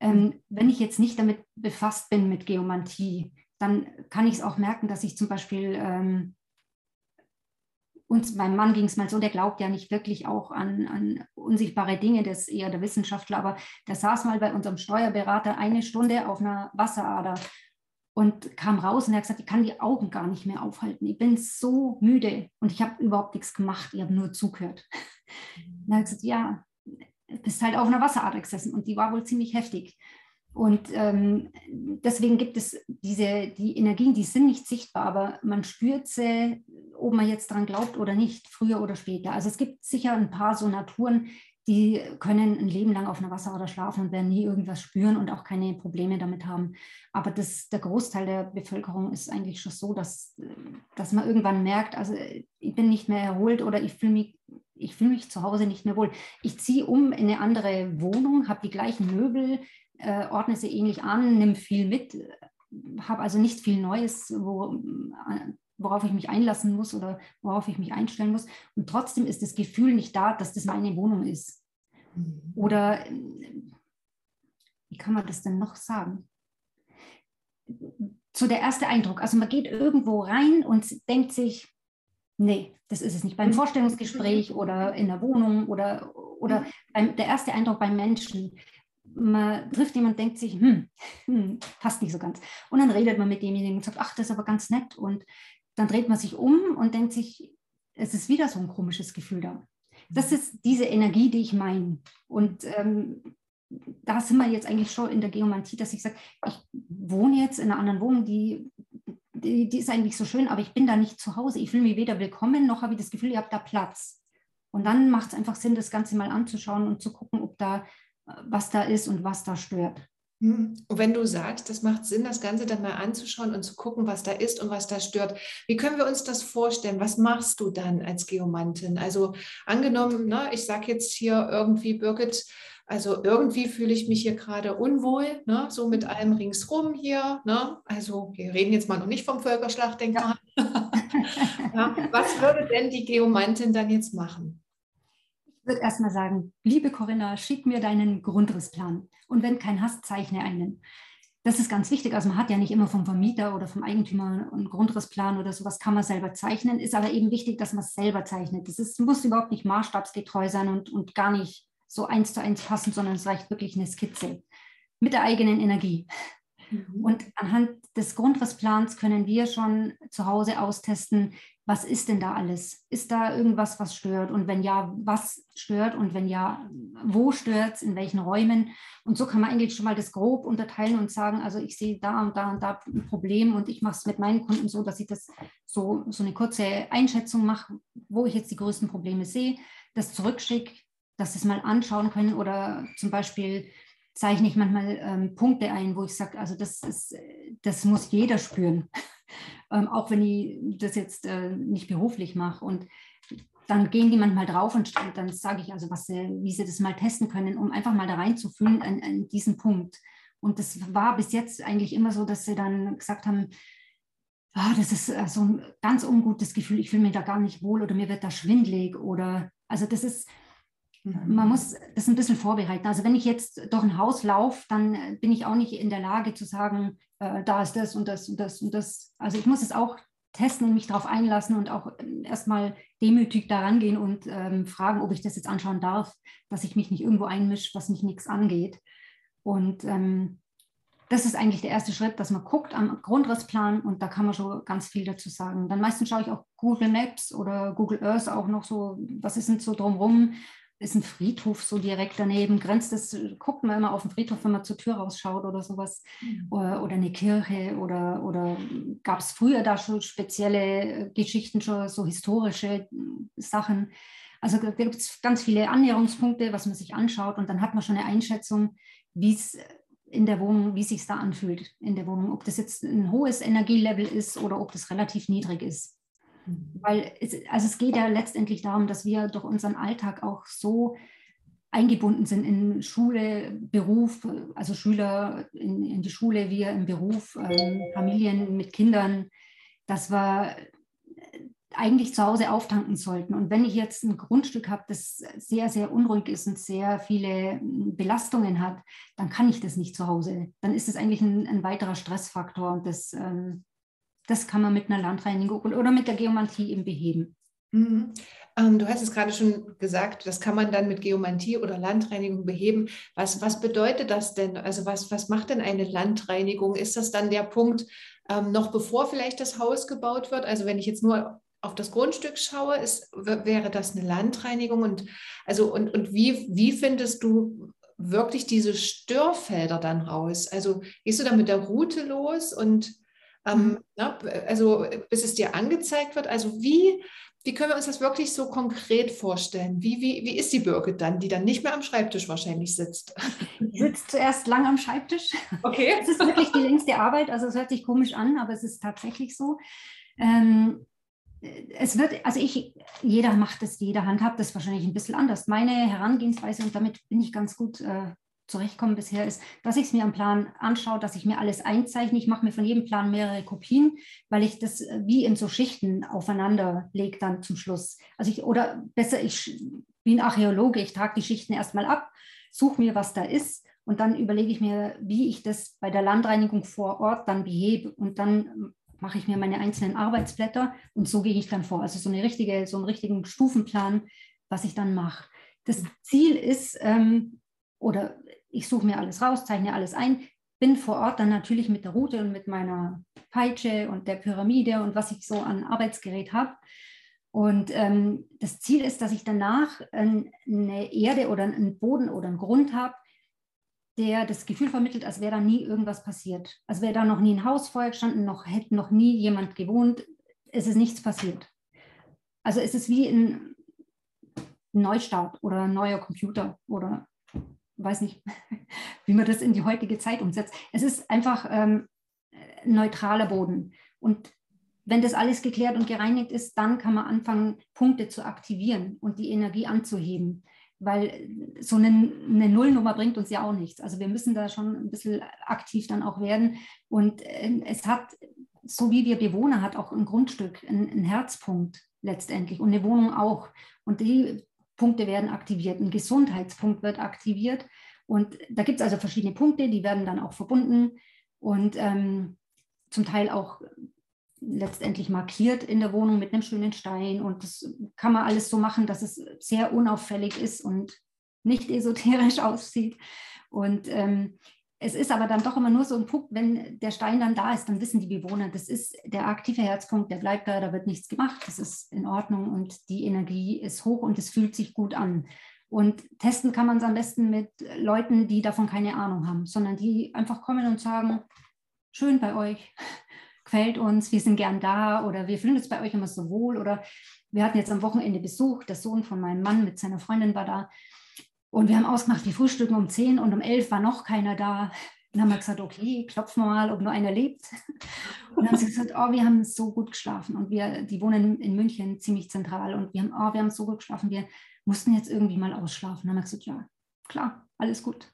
Ähm, wenn ich jetzt nicht damit befasst bin mit Geomantie, dann kann ich es auch merken, dass ich zum Beispiel, ähm, uns, meinem Mann ging es mal so, der glaubt ja nicht wirklich auch an, an unsichtbare Dinge, das ist eher der Wissenschaftler, aber der saß mal bei unserem Steuerberater eine Stunde auf einer Wasserader und kam raus und er hat gesagt, ich kann die Augen gar nicht mehr aufhalten. Ich bin so müde und ich habe überhaupt nichts gemacht. Ich habe nur zugehört. dann habe ich gesagt, ja, bist halt auf einer Wasserader gesessen und die war wohl ziemlich heftig. Und ähm, deswegen gibt es diese, die Energien, die sind nicht sichtbar, aber man spürt sie, ob man jetzt daran glaubt oder nicht, früher oder später. Also es gibt sicher ein paar so Naturen, die können ein Leben lang auf einer Wasserader schlafen und werden nie irgendwas spüren und auch keine Probleme damit haben. Aber das, der Großteil der Bevölkerung ist eigentlich schon so, dass, dass man irgendwann merkt, also ich bin nicht mehr erholt oder ich fühle mich, ich fühle mich zu Hause nicht mehr wohl. Ich ziehe um in eine andere Wohnung, habe die gleichen Möbel, äh, ordne sie ähnlich an, nimm viel mit, habe also nicht viel Neues, wo, äh, worauf ich mich einlassen muss oder worauf ich mich einstellen muss. Und trotzdem ist das Gefühl nicht da, dass das meine Wohnung ist. Mhm. Oder wie kann man das denn noch sagen? So der erste Eindruck. Also man geht irgendwo rein und denkt sich, nee, das ist es nicht. Beim mhm. Vorstellungsgespräch oder in der Wohnung oder, oder mhm. beim, der erste Eindruck beim Menschen man trifft jemanden und denkt sich, hm, hm, passt nicht so ganz. Und dann redet man mit demjenigen und sagt, ach, das ist aber ganz nett. Und dann dreht man sich um und denkt sich, es ist wieder so ein komisches Gefühl da. Das ist diese Energie, die ich meine. Und ähm, da sind wir jetzt eigentlich schon in der Geomantie, dass ich sage, ich wohne jetzt in einer anderen Wohnung, die, die, die ist eigentlich so schön, aber ich bin da nicht zu Hause. Ich fühle mich weder willkommen, noch habe ich das Gefühl, ihr habt da Platz. Und dann macht es einfach Sinn, das Ganze mal anzuschauen und zu gucken, ob da was da ist und was da stört. Mhm. Und wenn du sagst, das macht Sinn, das Ganze dann mal anzuschauen und zu gucken, was da ist und was da stört, wie können wir uns das vorstellen? Was machst du dann als Geomantin? Also angenommen, ne, ich sage jetzt hier irgendwie, Birgit, also irgendwie fühle ich mich hier gerade unwohl, ne, so mit allem ringsrum hier. Ne? Also wir reden jetzt mal noch nicht vom Völkerschlachtdenkmal. Ja. ja, was würde denn die Geomantin dann jetzt machen? Würde erstmal sagen, liebe Corinna, schick mir deinen Grundrissplan. Und wenn kein hast, zeichne einen. Das ist ganz wichtig. Also man hat ja nicht immer vom Vermieter oder vom Eigentümer einen Grundrissplan oder sowas, kann man selber zeichnen. Ist aber eben wichtig, dass man es selber zeichnet. Das ist, muss überhaupt nicht maßstabsgetreu sein und, und gar nicht so eins zu eins passen, sondern es reicht wirklich eine Skizze mit der eigenen Energie. Mhm. Und anhand des Grundrissplans können wir schon zu Hause austesten, was ist denn da alles? Ist da irgendwas, was stört? Und wenn ja, was stört? Und wenn ja, wo stört es? In welchen Räumen? Und so kann man eigentlich schon mal das grob unterteilen und sagen, also ich sehe da und da und da ein Problem und ich mache es mit meinen Kunden so, dass ich das so, so eine kurze Einschätzung mache, wo ich jetzt die größten Probleme sehe, das zurückschicke, dass sie es mal anschauen können oder zum Beispiel zeichne ich manchmal ähm, Punkte ein, wo ich sage, also das, ist, das muss jeder spüren, ähm, auch wenn ich das jetzt äh, nicht beruflich mache. Und dann gehen die manchmal drauf und dann sage ich also, was sie, wie sie das mal testen können, um einfach mal da reinzufühlen an, an diesen Punkt. Und das war bis jetzt eigentlich immer so, dass sie dann gesagt haben, oh, das ist äh, so ein ganz ungutes Gefühl, ich fühle mich da gar nicht wohl oder mir wird da schwindlig oder also das ist, man muss das ein bisschen vorbereiten. Also wenn ich jetzt durch ein Haus laufe, dann bin ich auch nicht in der Lage zu sagen, äh, da ist das und das und das und das. Also ich muss es auch testen und mich darauf einlassen und auch erstmal demütig daran gehen und ähm, fragen, ob ich das jetzt anschauen darf, dass ich mich nicht irgendwo einmische, was mich nichts angeht. Und ähm, das ist eigentlich der erste Schritt, dass man guckt am Grundrissplan und da kann man schon ganz viel dazu sagen. Dann meistens schaue ich auch Google Maps oder Google Earth auch noch so, was ist denn so drumherum, ist ein Friedhof so direkt daneben, grenzt das, guckt man immer auf den Friedhof, wenn man zur Tür rausschaut oder sowas, mhm. oder, oder, eine Kirche oder, oder gab es früher da schon spezielle Geschichten, schon so historische Sachen. Also da gibt es ganz viele Annäherungspunkte, was man sich anschaut und dann hat man schon eine Einschätzung, wie es in der Wohnung, wie es sich da anfühlt in der Wohnung, ob das jetzt ein hohes Energielevel ist oder ob das relativ niedrig ist. Weil es, also es geht ja letztendlich darum, dass wir durch unseren Alltag auch so eingebunden sind in Schule, Beruf, also Schüler in, in die Schule, wir im Beruf, ähm, Familien mit Kindern, dass wir eigentlich zu Hause auftanken sollten. Und wenn ich jetzt ein Grundstück habe, das sehr, sehr unruhig ist und sehr viele Belastungen hat, dann kann ich das nicht zu Hause. Dann ist es eigentlich ein, ein weiterer Stressfaktor und das ähm, das kann man mit einer Landreinigung oder mit der Geomantie eben beheben. Mhm. Ähm, du hast es gerade schon gesagt, das kann man dann mit Geomantie oder Landreinigung beheben. Was, was bedeutet das denn? Also was, was macht denn eine Landreinigung? Ist das dann der Punkt, ähm, noch bevor vielleicht das Haus gebaut wird? Also wenn ich jetzt nur auf das Grundstück schaue, ist, wäre das eine Landreinigung und also und, und wie, wie findest du wirklich diese Störfelder dann raus? Also gehst du da mit der Route los und ähm, mhm. na, also bis es dir angezeigt wird? Also wie, wie können wir uns das wirklich so konkret vorstellen? Wie, wie, wie ist die Birgit dann, die dann nicht mehr am Schreibtisch wahrscheinlich sitzt? Die sitzt zuerst lang am Schreibtisch. Okay. Es ist wirklich die längste Arbeit, also es hört sich komisch an, aber es ist tatsächlich so. Ähm, es wird, also ich, jeder macht das, jeder handhabt das wahrscheinlich ein bisschen anders. Meine Herangehensweise, und damit bin ich ganz gut äh, zurechtkommen bisher, ist, dass ich es mir am Plan anschaue, dass ich mir alles einzeichne. Ich mache mir von jedem Plan mehrere Kopien, weil ich das äh, wie in so Schichten aufeinander lege dann zum Schluss. Also ich, oder besser, ich bin Archäologe, ich trage die Schichten erstmal ab, suche mir, was da ist und dann überlege ich mir, wie ich das bei der Landreinigung vor Ort dann behebe und dann mache ich mir meine einzelnen Arbeitsblätter und so gehe ich dann vor. Also so, eine richtige, so einen richtigen Stufenplan, was ich dann mache. Das Ziel ist, ähm, oder ich suche mir alles raus, zeichne alles ein, bin vor Ort dann natürlich mit der Route und mit meiner Peitsche und der Pyramide und was ich so an Arbeitsgerät habe. Und ähm, das Ziel ist, dass ich danach äh, eine Erde oder einen Boden oder einen Grund habe, der das Gefühl vermittelt, als wäre da nie irgendwas passiert. Als wäre da noch nie ein Haus vorher gestanden, noch hätte noch nie jemand gewohnt. Es ist nichts passiert. Also es ist wie ein Neustart oder ein neuer Computer oder weiß nicht, wie man das in die heutige Zeit umsetzt. Es ist einfach ähm, neutraler Boden. Und wenn das alles geklärt und gereinigt ist, dann kann man anfangen, Punkte zu aktivieren und die Energie anzuheben weil so eine, eine, Nullnummer bringt uns ja auch nichts. Also wir müssen da schon ein bisschen aktiv dann auch werden. Und ähm, es hat, so wie wir Bewohner, hat auch ein Grundstück, ein, ein Herzpunkt letztendlich und eine Wohnung auch. Und die Punkte werden aktiviert. Ein Gesundheitspunkt wird aktiviert. Und da gibt es also verschiedene Punkte, die werden dann auch verbunden und ähm, zum Teil auch letztendlich markiert in der Wohnung mit einem schönen Stein. Und das kann man alles so machen, dass es sehr unauffällig ist und nicht esoterisch aussieht. Und ähm, es ist aber dann doch immer nur so ein Punkt, wenn der Stein dann da ist, dann wissen die Bewohner, das ist der aktive Herzpunkt, der bleibt da, da wird nichts gemacht, das ist in Ordnung und die Energie ist hoch und es fühlt sich gut an. Und testen kann man es am besten mit Leuten, die davon keine Ahnung haben, sondern die einfach kommen und sagen, schön bei euch, gefällt uns, wir sind gern da oder wir fühlen uns bei euch immer so wohl oder wir hatten jetzt am Wochenende Besuch, der Sohn von meinem Mann mit seiner Freundin war da und wir haben ausgemacht, wir frühstücken um 10 und um 11 war noch keiner da. Dann haben wir gesagt, okay, klopfen wir mal, ob nur einer lebt. Und dann haben sie gesagt, oh, wir haben so gut geschlafen und wir, die wohnen in München ziemlich zentral und wir haben, oh, wir haben so gut geschlafen, wir mussten jetzt irgendwie mal ausschlafen. Dann haben wir gesagt, ja, klar, alles gut.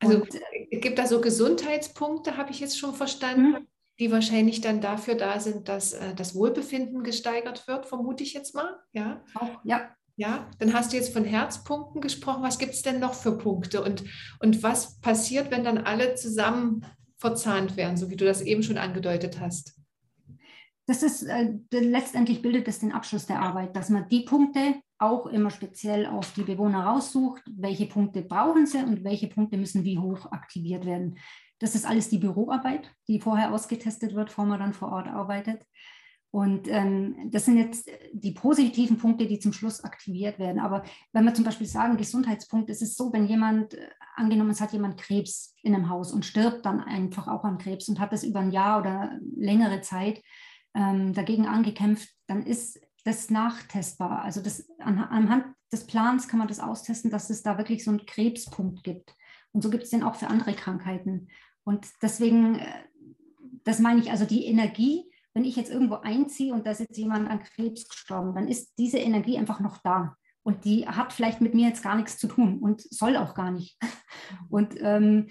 Also und, äh, gibt da so Gesundheitspunkte, habe ich jetzt schon verstanden. Mhm die wahrscheinlich dann dafür da sind, dass äh, das Wohlbefinden gesteigert wird, vermute ich jetzt mal. Ja. Auch, ja. Ja, dann hast du jetzt von Herzpunkten gesprochen. Was gibt es denn noch für Punkte? Und, und was passiert, wenn dann alle zusammen verzahnt werden, so wie du das eben schon angedeutet hast? Das ist äh, letztendlich bildet es den Abschluss der Arbeit, dass man die Punkte auch immer speziell auf die Bewohner raussucht, welche Punkte brauchen sie und welche Punkte müssen wie hoch aktiviert werden. Das ist alles die Büroarbeit, die vorher ausgetestet wird, bevor man dann vor Ort arbeitet. Und ähm, das sind jetzt die positiven Punkte, die zum Schluss aktiviert werden. Aber wenn wir zum Beispiel sagen, Gesundheitspunkt, ist es so, wenn jemand, äh, angenommen, es hat jemand Krebs in einem Haus und stirbt dann einfach auch an Krebs und hat das über ein Jahr oder längere Zeit ähm, dagegen angekämpft, dann ist das nachtestbar. Also das, an, anhand des Plans kann man das austesten, dass es da wirklich so einen Krebspunkt gibt. Und so gibt es den auch für andere Krankheiten. Und deswegen, äh, das meine ich, also die Energie, wenn ich jetzt irgendwo einziehe und da ist jetzt jemand an Krebs gestorben, dann ist diese Energie einfach noch da. Und die hat vielleicht mit mir jetzt gar nichts zu tun und soll auch gar nicht. Und ähm,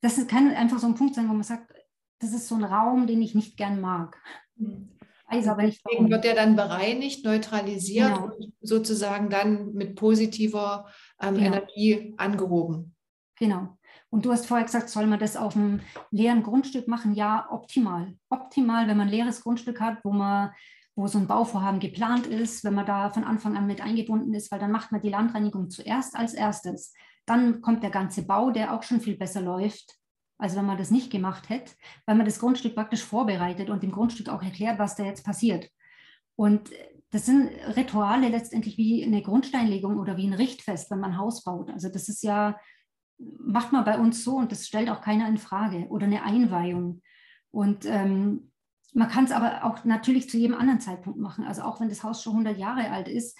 das kann einfach so ein Punkt sein, wo man sagt, das ist so ein Raum, den ich nicht gern mag. Weiß aber nicht Deswegen wird der dann bereinigt, neutralisiert genau. und sozusagen dann mit positiver ähm, genau. Energie angehoben. Genau. Und du hast vorher gesagt, soll man das auf einem leeren Grundstück machen? Ja, optimal. Optimal, wenn man ein leeres Grundstück hat, wo man wo so ein Bauvorhaben geplant ist, wenn man da von Anfang an mit eingebunden ist, weil dann macht man die Landreinigung zuerst als erstes. Dann kommt der ganze Bau, der auch schon viel besser läuft, als wenn man das nicht gemacht hätte, weil man das Grundstück praktisch vorbereitet und dem Grundstück auch erklärt, was da jetzt passiert. Und das sind Rituale letztendlich wie eine Grundsteinlegung oder wie ein Richtfest, wenn man ein Haus baut. Also das ist ja, macht man bei uns so und das stellt auch keiner in Frage oder eine Einweihung. Und ähm, man kann es aber auch natürlich zu jedem anderen Zeitpunkt machen. Also auch wenn das Haus schon 100 Jahre alt ist,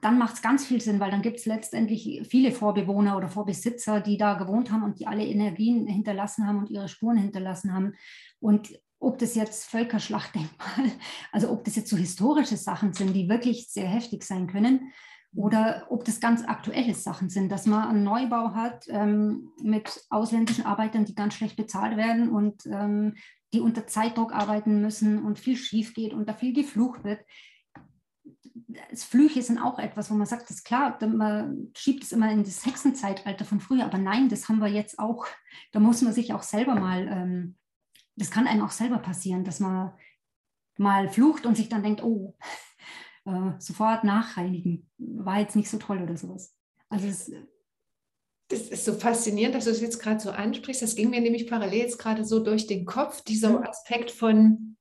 dann macht es ganz viel Sinn, weil dann gibt es letztendlich viele Vorbewohner oder Vorbesitzer, die da gewohnt haben und die alle Energien hinterlassen haben und ihre Spuren hinterlassen haben. Und ob das jetzt Völkerschlachtdenkmal, also ob das jetzt so historische Sachen sind, die wirklich sehr heftig sein können, oder ob das ganz aktuelle Sachen sind, dass man einen Neubau hat ähm, mit ausländischen Arbeitern, die ganz schlecht bezahlt werden und ähm, die unter Zeitdruck arbeiten müssen und viel schief geht und da viel geflucht wird das Flüche sind auch etwas, wo man sagt, das ist klar, man schiebt es immer in das Hexenzeitalter von früher, aber nein, das haben wir jetzt auch. Da muss man sich auch selber mal, ähm, das kann einem auch selber passieren, dass man mal flucht und sich dann denkt, oh, äh, sofort nachreinigen, war jetzt nicht so toll oder sowas. Also es, das ist so faszinierend, dass du es jetzt gerade so ansprichst. Das ging mir nämlich parallel jetzt gerade so durch den Kopf, dieser mhm. Aspekt von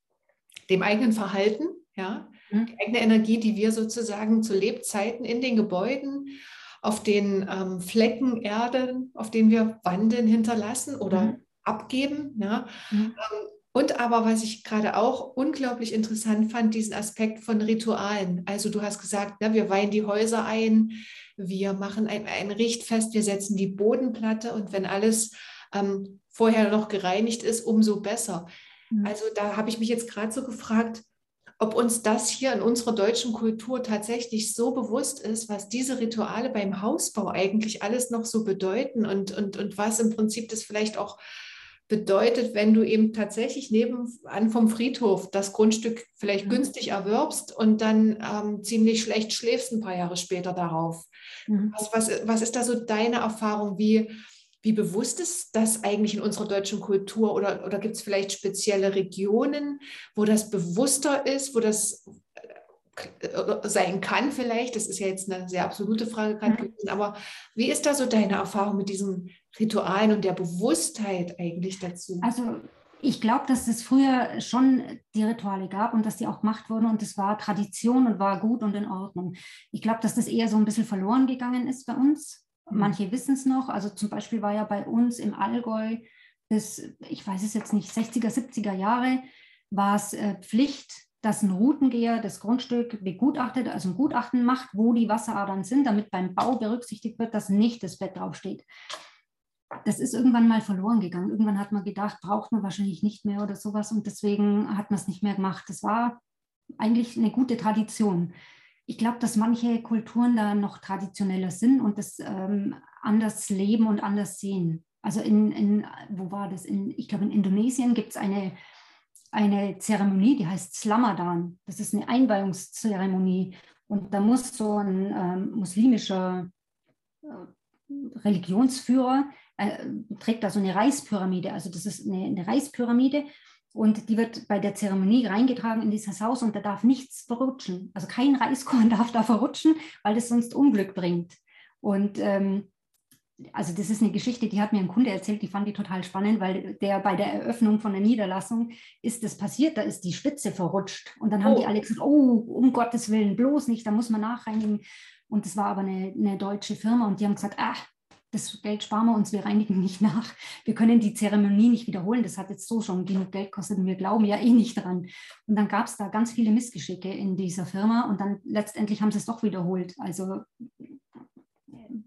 dem eigenen Verhalten, ja, Mhm. Die eigene Energie, die wir sozusagen zu Lebzeiten in den Gebäuden, auf den ähm, Flecken Erde, auf denen wir wandeln, hinterlassen oder mhm. abgeben. Ja. Mhm. Ähm, und aber, was ich gerade auch unglaublich interessant fand, diesen Aspekt von Ritualen. Also du hast gesagt, ne, wir weihen die Häuser ein, wir machen ein, ein Richtfest, wir setzen die Bodenplatte und wenn alles ähm, vorher noch gereinigt ist, umso besser. Mhm. Also da habe ich mich jetzt gerade so gefragt, ob uns das hier in unserer deutschen Kultur tatsächlich so bewusst ist, was diese Rituale beim Hausbau eigentlich alles noch so bedeuten und, und, und was im Prinzip das vielleicht auch bedeutet, wenn du eben tatsächlich nebenan vom Friedhof das Grundstück vielleicht mhm. günstig erwirbst und dann ähm, ziemlich schlecht schläfst ein paar Jahre später darauf. Mhm. Was, was, was ist da so deine Erfahrung? Wie, wie bewusst ist das eigentlich in unserer deutschen Kultur oder, oder gibt es vielleicht spezielle Regionen, wo das bewusster ist, wo das sein kann vielleicht? Das ist ja jetzt eine sehr absolute Frage gerade mhm. gewesen, aber wie ist da so deine Erfahrung mit diesen Ritualen und der Bewusstheit eigentlich dazu? Also ich glaube, dass es früher schon die Rituale gab und dass die auch gemacht wurden und es war Tradition und war gut und in Ordnung. Ich glaube, dass das eher so ein bisschen verloren gegangen ist bei uns Manche wissen es noch. Also zum Beispiel war ja bei uns im Allgäu bis, ich weiß es jetzt nicht, 60er, 70er Jahre, war es äh, Pflicht, dass ein Routengeher das Grundstück begutachtet, also ein Gutachten macht, wo die Wasseradern sind, damit beim Bau berücksichtigt wird, dass nicht das Bett draufsteht. Das ist irgendwann mal verloren gegangen. Irgendwann hat man gedacht, braucht man wahrscheinlich nicht mehr oder sowas und deswegen hat man es nicht mehr gemacht. Das war eigentlich eine gute Tradition ich glaube, dass manche Kulturen da noch traditioneller sind und das ähm, anders leben und anders sehen. Also in, in wo war das? In, ich glaube, in Indonesien gibt es eine, eine Zeremonie, die heißt Slamadan. Das ist eine Einweihungszeremonie. Und da muss so ein ähm, muslimischer äh, Religionsführer, äh, trägt da so eine Reispyramide. Also das ist eine, eine Reispyramide und die wird bei der Zeremonie reingetragen in dieses Haus und da darf nichts verrutschen. Also kein Reiskorn darf da verrutschen, weil das sonst Unglück bringt. Und ähm, also das ist eine Geschichte, die hat mir ein Kunde erzählt, die fand ich total spannend, weil der bei der Eröffnung von der Niederlassung ist das passiert, da ist die Spitze verrutscht. Und dann haben oh. die alle gesagt, oh, um Gottes Willen, bloß nicht, da muss man nachreinigen. Und das war aber eine, eine deutsche Firma und die haben gesagt, ach, das Geld sparen wir uns, wir reinigen nicht nach. Wir können die Zeremonie nicht wiederholen. Das hat jetzt so schon genug Geld gekostet und wir glauben ja eh nicht dran. Und dann gab es da ganz viele Missgeschicke in dieser Firma und dann letztendlich haben sie es doch wiederholt. Also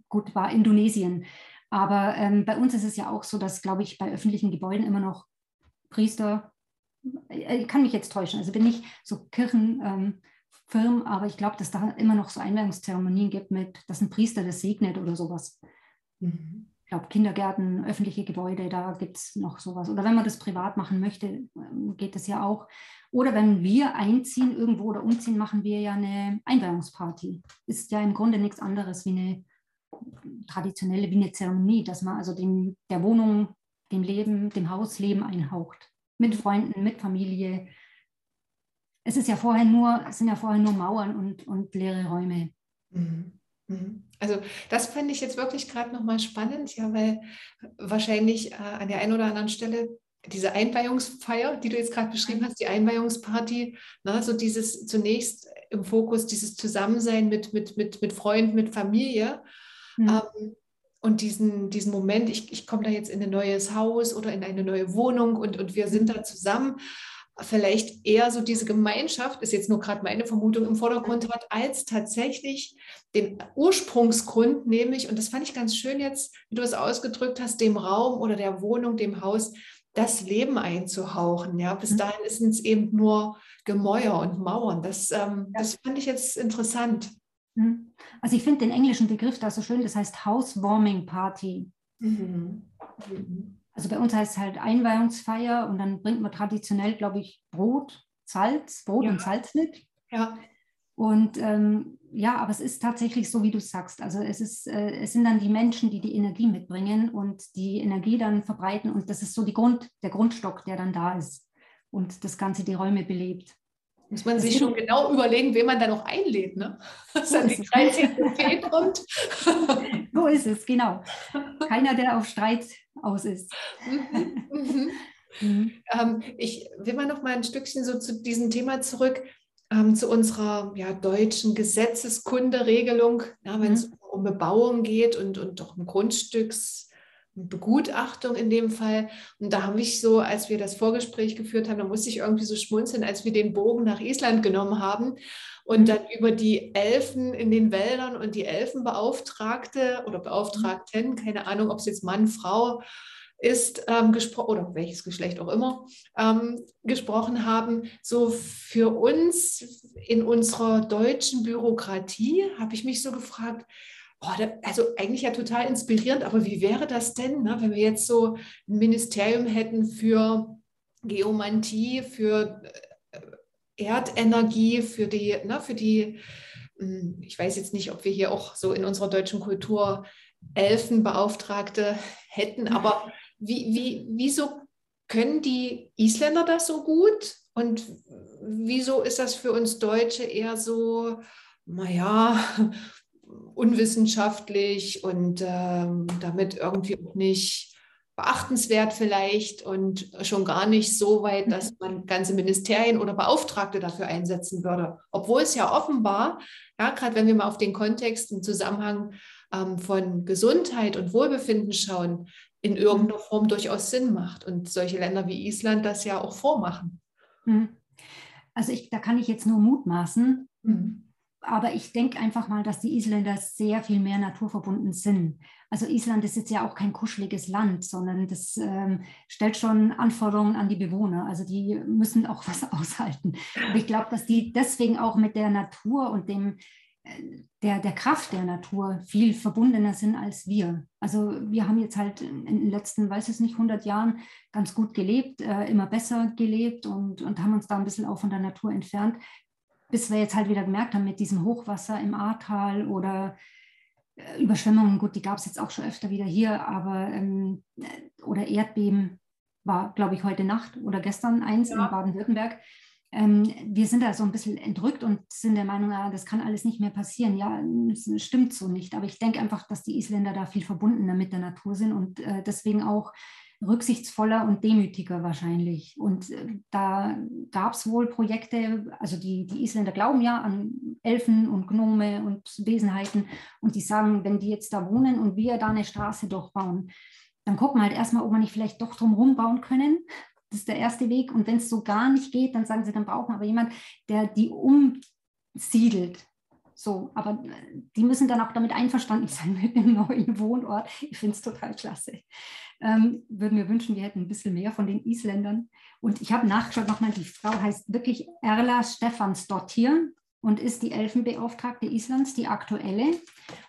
gut, war Indonesien. Aber ähm, bei uns ist es ja auch so, dass, glaube ich, bei öffentlichen Gebäuden immer noch Priester, äh, ich kann mich jetzt täuschen, also bin ich so Kirchenfirmen, ähm, aber ich glaube, dass da immer noch so Einweihungszeremonien gibt mit, dass ein Priester das segnet oder sowas. Mhm. Ich glaube, Kindergärten, öffentliche Gebäude, da gibt es noch sowas. Oder wenn man das privat machen möchte, ähm, geht das ja auch. Oder wenn wir einziehen irgendwo oder umziehen, machen wir ja eine Einweihungsparty. Ist ja im Grunde nichts anderes wie eine traditionelle, wie eine Zeremonie, dass man also dem, der Wohnung, dem Leben, dem Haus Leben einhaucht. Mit Freunden, mit Familie. Es ist ja vorher nur, es sind ja vorher nur Mauern und, und leere Räume. Mhm. Mhm. Also das fände ich jetzt wirklich gerade nochmal spannend, ja, weil wahrscheinlich äh, an der einen oder anderen Stelle diese Einweihungsfeier, die du jetzt gerade beschrieben hast, die Einweihungsparty, ne, so dieses zunächst im Fokus, dieses Zusammensein mit, mit, mit, mit Freunden, mit Familie. Mhm. Ähm, und diesen, diesen Moment, ich, ich komme da jetzt in ein neues Haus oder in eine neue Wohnung und, und wir sind da zusammen, vielleicht eher so diese Gemeinschaft, ist jetzt nur gerade meine Vermutung, im Vordergrund hat, als tatsächlich den Ursprungsgrund, nämlich, und das fand ich ganz schön jetzt, wie du es ausgedrückt hast, dem Raum oder der Wohnung, dem Haus, das Leben einzuhauchen. Ja, bis mhm. dahin sind es eben nur Gemäuer und Mauern. Das, ähm, das fand ich jetzt interessant. Mhm. Also ich finde den englischen Begriff da so schön, das heißt Housewarming Party. Mhm. Mhm. Also bei uns heißt es halt Einweihungsfeier und dann bringt man traditionell, glaube ich, Brot, Salz, Brot ja. und Salz mit. Ja. Und ähm, ja, aber es ist tatsächlich so, wie du sagst. Also es, ist, äh, es sind dann die Menschen, die die Energie mitbringen und die Energie dann verbreiten. Und das ist so die Grund, der Grundstock, der dann da ist und das Ganze die Räume belebt. Muss man sich schon genau überlegen, wen man da noch einlädt, ne? Dass dann die 13. Fee kommt. So ist es, genau. Keiner, der auf Streit aus ist. Mhm, mhm. Mhm. Ähm, ich will mal noch mal ein Stückchen so zu diesem Thema zurück, ähm, zu unserer ja, deutschen Gesetzeskunderegelung, ja, wenn es mhm. um Bebauung geht und, und doch um Grundstücks Begutachtung in dem Fall. Und da habe ich so, als wir das Vorgespräch geführt haben, da musste ich irgendwie so schmunzeln, als wir den Bogen nach Island genommen haben und mhm. dann über die Elfen in den Wäldern und die Elfenbeauftragte oder Beauftragten, keine Ahnung, ob es jetzt Mann, Frau ist, ähm, gesprochen oder welches Geschlecht auch immer, ähm, gesprochen haben. So für uns in unserer deutschen Bürokratie habe ich mich so gefragt, Oh, also eigentlich ja total inspirierend, aber wie wäre das denn, ne, wenn wir jetzt so ein Ministerium hätten für Geomantie, für äh, Erdenergie, für die, ne, für die, hm, ich weiß jetzt nicht, ob wir hier auch so in unserer deutschen Kultur Elfenbeauftragte hätten, aber wie, wie, wieso können die Isländer das so gut? Und wieso ist das für uns Deutsche eher so, naja, unwissenschaftlich und ähm, damit irgendwie auch nicht beachtenswert vielleicht und schon gar nicht so weit, dass mhm. man ganze Ministerien oder Beauftragte dafür einsetzen würde. Obwohl es ja offenbar, ja, gerade wenn wir mal auf den Kontext im Zusammenhang ähm, von Gesundheit und Wohlbefinden schauen, in irgendeiner mhm. Form durchaus Sinn macht und solche Länder wie Island das ja auch vormachen. Mhm. Also ich, da kann ich jetzt nur mutmaßen. Mhm aber ich denke einfach mal, dass die Isländer sehr viel mehr naturverbunden sind. Also Island ist jetzt ja auch kein kuscheliges Land, sondern das ähm, stellt schon Anforderungen an die Bewohner. Also die müssen auch was aushalten. Und ich glaube, dass die deswegen auch mit der Natur und dem, äh, der, der Kraft der Natur viel verbundener sind als wir. Also wir haben jetzt halt in den letzten, weiß ich nicht, 100 Jahren ganz gut gelebt, äh, immer besser gelebt und, und haben uns da ein bisschen auch von der Natur entfernt bis wir jetzt halt wieder gemerkt haben mit diesem Hochwasser im Ahrtal oder äh, Überschwemmungen, gut, die gab es jetzt auch schon öfter wieder hier, aber ähm, äh, oder Erdbeben war, glaube ich, heute Nacht oder gestern eins ja. in Baden-Württemberg. Ähm, wir sind da so ein bisschen entrückt und sind der Meinung, ja, das kann alles nicht mehr passieren. Ja, es stimmt so nicht. Aber ich denke einfach, dass die Isländer da viel verbundener mit der Natur sind und äh, deswegen auch rücksichtsvoller und demütiger wahrscheinlich. Und äh, da gab es wohl Projekte, also die, die Isländer glauben ja an Elfen und Gnome und Wesenheiten und die sagen, wenn die jetzt da wohnen und wir da eine Straße durchbauen, dann gucken wir halt erstmal, ob wir nicht vielleicht doch drumherum bauen können. Das ist der erste Weg. Und wenn es so gar nicht geht, dann sagen sie, dann brauchen wir aber jemand, der die umsiedelt. So, aber äh, die müssen dann auch damit einverstanden sein mit dem neuen Wohnort. Ich finde es total klasse. Ähm, würden wir wünschen, wir hätten ein bisschen mehr von den Isländern. Und ich habe nachgeschaut, nochmal, die Frau heißt wirklich Erla Stefansdottir und ist die Elfenbeauftragte Islands, die aktuelle.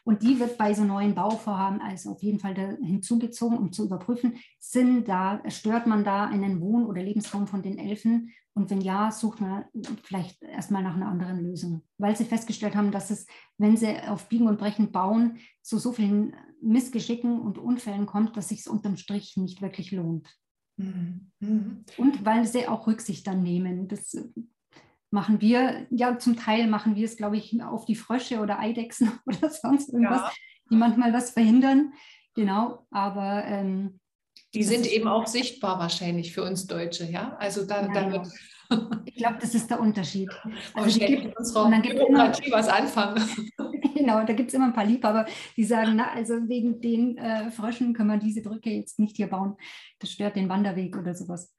Und die wird bei so neuen Bauvorhaben also auf jeden Fall hinzugezogen, um zu überprüfen, sind da, stört man da einen Wohn- oder Lebensraum von den Elfen? Und wenn ja, sucht man vielleicht erstmal nach einer anderen Lösung, weil sie festgestellt haben, dass es, wenn sie auf Biegen und Brechen bauen, zu so vielen Missgeschicken und Unfällen kommt, dass sich es unterm Strich nicht wirklich lohnt. Mhm. mhm. Und weil sie auch Rücksicht dann nehmen. Das machen wir, ja, zum Teil machen wir es, glaube ich, auf die Frösche oder Eidechsen oder sonst irgendwas, ja. die manchmal was verhindern. Genau, aber ähm, Die sind eben auch sichtbar wahrscheinlich für uns Deutsche, ja? Also da, ja, da wird ich glaube, das ist der Unterschied. Also die gibt, und dann gibt immer, was anfangen. Genau, da gibt es immer ein paar Liebhaber, die sagen, na, also wegen den äh, Fröschen können wir diese Brücke jetzt nicht hier bauen. Das stört den Wanderweg oder sowas.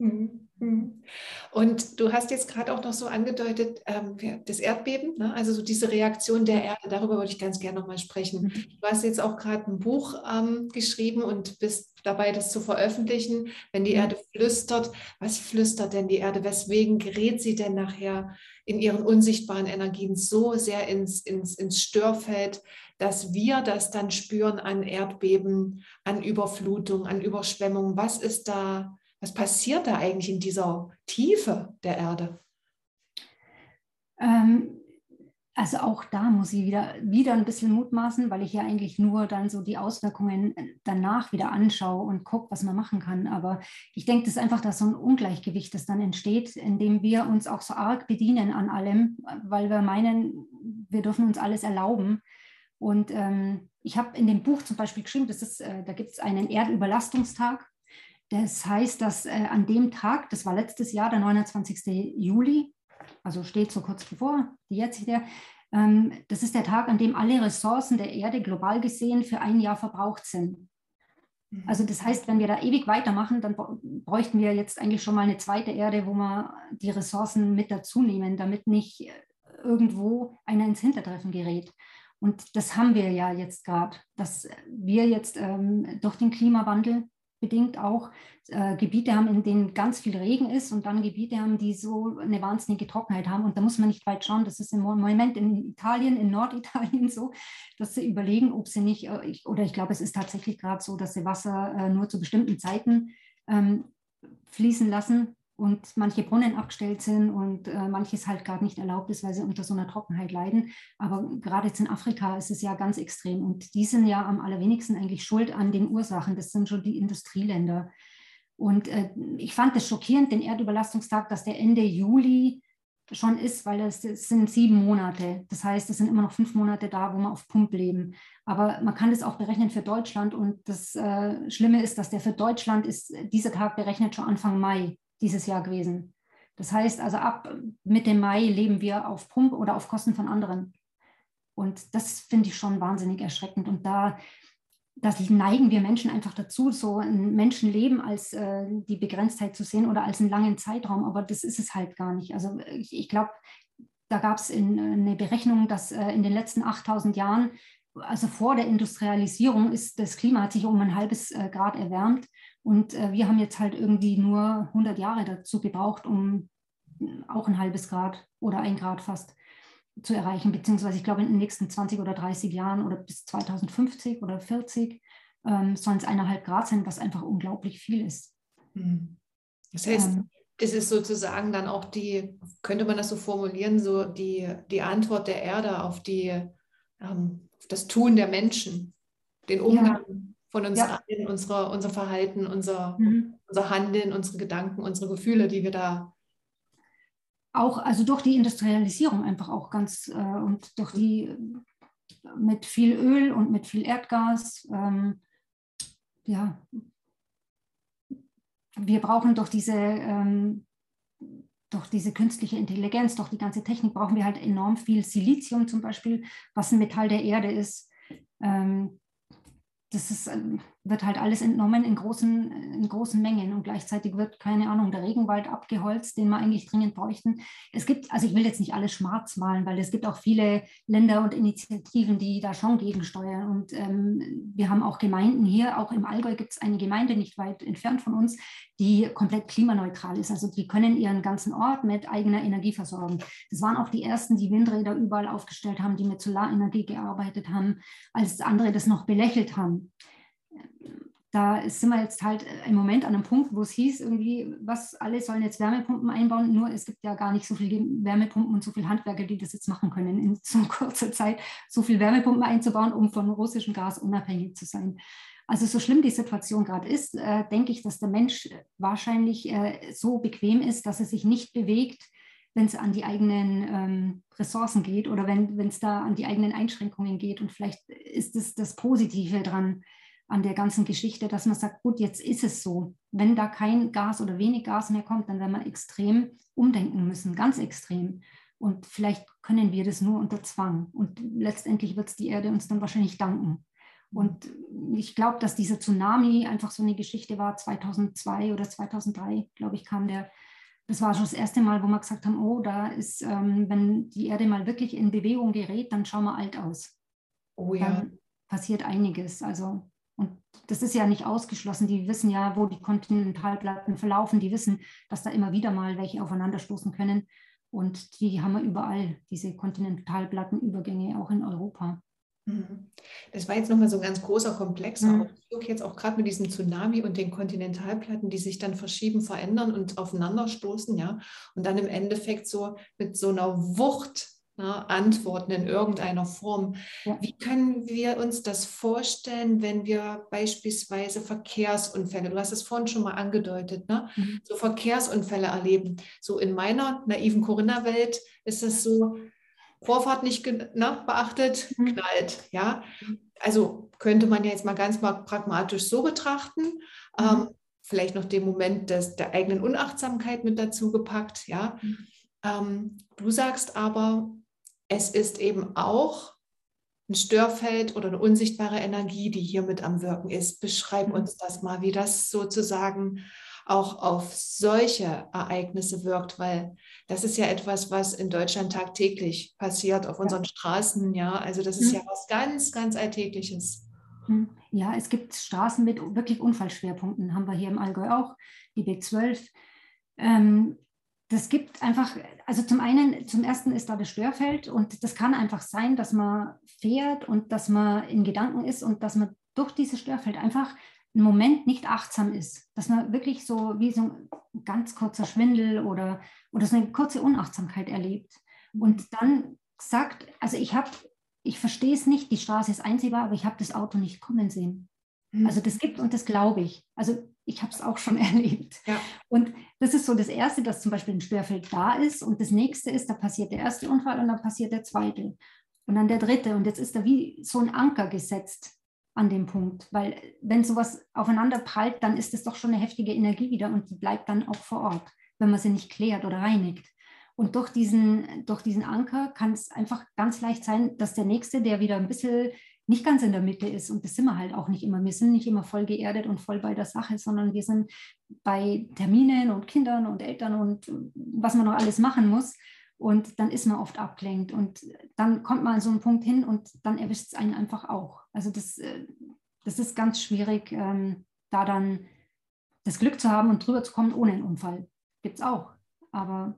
Mhm, mhm. Und du hast jetzt gerade auch noch so angedeutet, ähm, das Erdbeben, ne? also so diese Reaktion der Erde, darüber würde ich ganz gerne nochmal sprechen. Mhm. Du hast jetzt auch gerade ein Buch ähm, geschrieben und bist dabei, das zu veröffentlichen. Wenn die Erde flüstert, was flüstert denn die Erde? Weswegen gerät sie denn nachher in ihren unsichtbaren Energien so sehr ins, ins, ins Störfeld, dass wir das dann spüren an Erdbeben, an Überflutung, an Überschwemmung? Was ist da? Was passiert da eigentlich in dieser Tiefe der Erde? Ähm, also auch da muss ich wieder, wieder ein bisschen mutmaßen, weil ich ja eigentlich nur dann so die Auswirkungen danach wieder anschaue und gucke, was man machen kann. Aber ich denke, das ist einfach, dass so ein Ungleichgewicht, das dann entsteht, indem wir uns auch so arg bedienen an allem, weil wir meinen, wir dürfen uns alles erlauben. Und ähm, ich habe in dem Buch zum Beispiel geschrieben, das ist, äh, da gibt es einen Erdüberlastungstag. Das heißt, dass äh, an dem Tag, das war letztes Jahr, der 29. Juli, also steht so kurz bevor, die jetzige, ähm, das ist der Tag, an dem alle Ressourcen der Erde global gesehen für ein Jahr verbraucht sind. Mhm. Also das heißt, wenn wir da ewig weitermachen, dann bräuchten wir jetzt eigentlich schon mal eine zweite Erde, wo wir die Ressourcen mit dazu nehmen, damit nicht irgendwo einer ins Hintertreffen gerät. Und das haben wir ja jetzt gerade, dass wir jetzt ähm, durch den Klimawandel bedingt auch äh, Gebiete haben, in denen ganz viel Regen ist und dann Gebiete haben, die so eine wahnsinnige Trockenheit haben. Und da muss man nicht weit schauen. Das ist im Moment in Italien, in Norditalien so, dass sie überlegen, ob sie nicht, äh, ich, oder ich glaube, es ist tatsächlich gerade so, dass sie Wasser äh, nur zu bestimmten Zeiten ähm, fließen lassen, und manche Brunnen abgestellt sind und äh, manches halt gerade nicht erlaubt ist, weil sie unter so einer Trockenheit leiden. Aber gerade jetzt in Afrika ist es ja ganz extrem und die sind ja am allerwenigsten eigentlich schuld an den Ursachen. Das sind schon die Industrieländer. Und äh, ich fand es schockierend, den Erdüberlastungstag, dass der Ende Juli schon ist, weil es sind sieben Monate. Das heißt, es sind immer noch fünf Monate da, wo wir auf Pump leben. Aber man kann das auch berechnen für Deutschland. Und das äh, Schlimme ist, dass der für Deutschland ist, dieser Tag berechnet schon Anfang Mai dieses Jahr gewesen. Das heißt also, ab Mitte Mai leben wir auf Pump oder auf Kosten von anderen. Und das finde ich schon wahnsinnig erschreckend. Und da das neigen wir Menschen einfach dazu, so ein Menschenleben als äh, die Begrenztheit zu sehen oder als einen langen Zeitraum. Aber das ist es halt gar nicht. Also ich, ich glaube, da gab es eine Berechnung, dass äh, in den letzten 8000 Jahren, also vor der Industrialisierung, ist das Klima hat sich um ein halbes äh, Grad erwärmt. Und äh, wir haben jetzt halt irgendwie nur 100 Jahre dazu gebraucht, um auch ein halbes Grad oder ein Grad fast zu erreichen, beziehungsweise ich glaube in den nächsten 20 oder 30 Jahren oder bis 2050 oder 40 ähm, sollen es eineinhalb Grad sein, was einfach unglaublich viel ist. Hm. Das heißt, ähm, es ist sozusagen dann auch die, könnte man das so formulieren, so die, die Antwort der Erde auf, die, ähm, das Tun der Menschen, den Umgang von uns ja. allen, unsere, unser Verhalten, unser, mhm. unser Handeln, unsere Gedanken, unsere Gefühle, die wir da. Auch, also durch die Industrialisierung einfach auch ganz äh, und durch die mit viel Öl und mit viel Erdgas, ähm, ja, wir brauchen durch diese, ähm, durch diese künstliche Intelligenz, durch die ganze Technik brauchen wir halt enorm viel Silizium zum Beispiel, was ein Metall der Erde ist. Ähm, das ist, ähm, wird halt alles entnommen in großen, in großen Mengen und gleichzeitig wird, keine Ahnung, der Regenwald abgeholzt, den wir eigentlich dringend bräuchten. Es gibt, also ich will jetzt nicht alles schwarz malen, weil es gibt auch viele Länder und Initiativen, die da schon gegensteuern. Und ähm, wir haben auch Gemeinden hier, auch im Allgäu gibt es eine Gemeinde nicht weit entfernt von uns, die komplett klimaneutral ist. Also die können ihren ganzen Ort mit eigener Energie versorgen. Das waren auch die ersten, die Windräder überall aufgestellt haben, die mit Solarenergie gearbeitet haben, als andere das noch belächelt haben. Da sind wir jetzt halt im Moment an einem Punkt, wo es hieß, irgendwie, was alle sollen jetzt Wärmepumpen einbauen, nur es gibt ja gar nicht so viele Wärmepumpen und so viele Handwerker, die das jetzt machen können, in so kurzer Zeit so viel Wärmepumpen einzubauen, um von russischem Gas unabhängig zu sein. Also so schlimm die Situation gerade ist, äh, denke ich, dass der Mensch wahrscheinlich äh, so bequem ist, dass er sich nicht bewegt, wenn es an die eigenen ähm, Ressourcen geht oder wenn es da an die eigenen Einschränkungen geht. Und vielleicht ist es das Positive dran, an der ganzen Geschichte, dass man sagt, gut, jetzt ist es so. Wenn da kein Gas oder wenig Gas mehr kommt, dann werden wir extrem umdenken müssen, ganz extrem. Und vielleicht können wir das nur unter Zwang. Und letztendlich wird es die Erde uns dann wahrscheinlich danken. Und ich glaube, dass dieser Tsunami einfach so eine Geschichte war, 2002 oder 2003, glaube ich, kam der. Das war schon das erste Mal, wo wir gesagt haben, oh, da ist, ähm, wenn die Erde mal wirklich in Bewegung gerät, dann schauen wir alt aus. Oh ja. Dann passiert einiges. Also, das ist ja nicht ausgeschlossen. Die wissen ja, wo die Kontinentalplatten verlaufen. Die wissen, dass da immer wieder mal welche aufeinanderstoßen können. Und die haben wir überall, diese Kontinentalplattenübergänge, auch in Europa. Mhm. Das war jetzt nochmal so ein ganz großer Komplex, mhm. auch jetzt auch gerade mit diesem Tsunami und den Kontinentalplatten, die sich dann verschieben, verändern und aufeinanderstoßen, ja, und dann im Endeffekt so mit so einer Wucht ne, antworten in irgendeiner Form. Ja. Wie können wir uns das vorstellen, wenn wir beispielsweise Verkehrsunfälle, du hast es vorhin schon mal angedeutet, ne, mhm. so Verkehrsunfälle erleben. So in meiner naiven Corinna-Welt ist es so, Vorfahrt nicht ne, beachtet, mhm. knallt. Ja? Also könnte man ja jetzt mal ganz mal pragmatisch so betrachten. Mhm. Ähm, vielleicht noch den Moment des, der eigenen Unachtsamkeit mit dazu gepackt. Ja? Mhm. Ähm, du sagst aber, es ist eben auch ein Störfeld oder eine unsichtbare Energie, die hier mit am Wirken ist. Beschreib mhm. uns das mal, wie das sozusagen auch auf solche Ereignisse wirkt, weil das ist ja etwas, was in Deutschland tagtäglich passiert auf unseren ja. Straßen. Ja, also das ist mhm. ja was ganz, ganz Alltägliches. Mhm. Ja, es gibt Straßen mit wirklich Unfallschwerpunkten, haben wir hier im Allgäu auch, die B12. Ähm, das gibt einfach, also zum einen, zum ersten ist da das Störfeld und das kann einfach sein, dass man fährt und dass man in Gedanken ist und dass man durch dieses Störfeld einfach einen Moment nicht achtsam ist, dass man wirklich so wie so ein ganz kurzer Schwindel oder, oder so eine kurze Unachtsamkeit erlebt und dann sagt, also ich habe, ich verstehe es nicht, die Straße ist einsehbar, aber ich habe das Auto nicht kommen sehen. Mhm. Also das gibt und das glaube ich. Also ich habe es auch schon erlebt. Ja. Und das ist so das Erste, dass zum Beispiel ein Störfeld da ist und das nächste ist, da passiert der erste Unfall und dann passiert der zweite und dann der dritte und jetzt ist da wie so ein Anker gesetzt an dem Punkt, weil wenn sowas aufeinander prallt, dann ist es doch schon eine heftige Energie wieder und die bleibt dann auch vor Ort, wenn man sie nicht klärt oder reinigt. Und durch diesen, durch diesen Anker kann es einfach ganz leicht sein, dass der Nächste, der wieder ein bisschen nicht ganz in der Mitte ist, und das sind wir halt auch nicht immer, wir sind nicht immer voll geerdet und voll bei der Sache, sondern wir sind bei Terminen und Kindern und Eltern und was man noch alles machen muss. Und dann ist man oft abgelenkt und dann kommt man an so einen Punkt hin und dann erwischt es einen einfach auch. Also das, äh, das ist ganz schwierig, ähm, da dann das Glück zu haben und drüber zu kommen ohne einen Unfall. Gibt es auch. Aber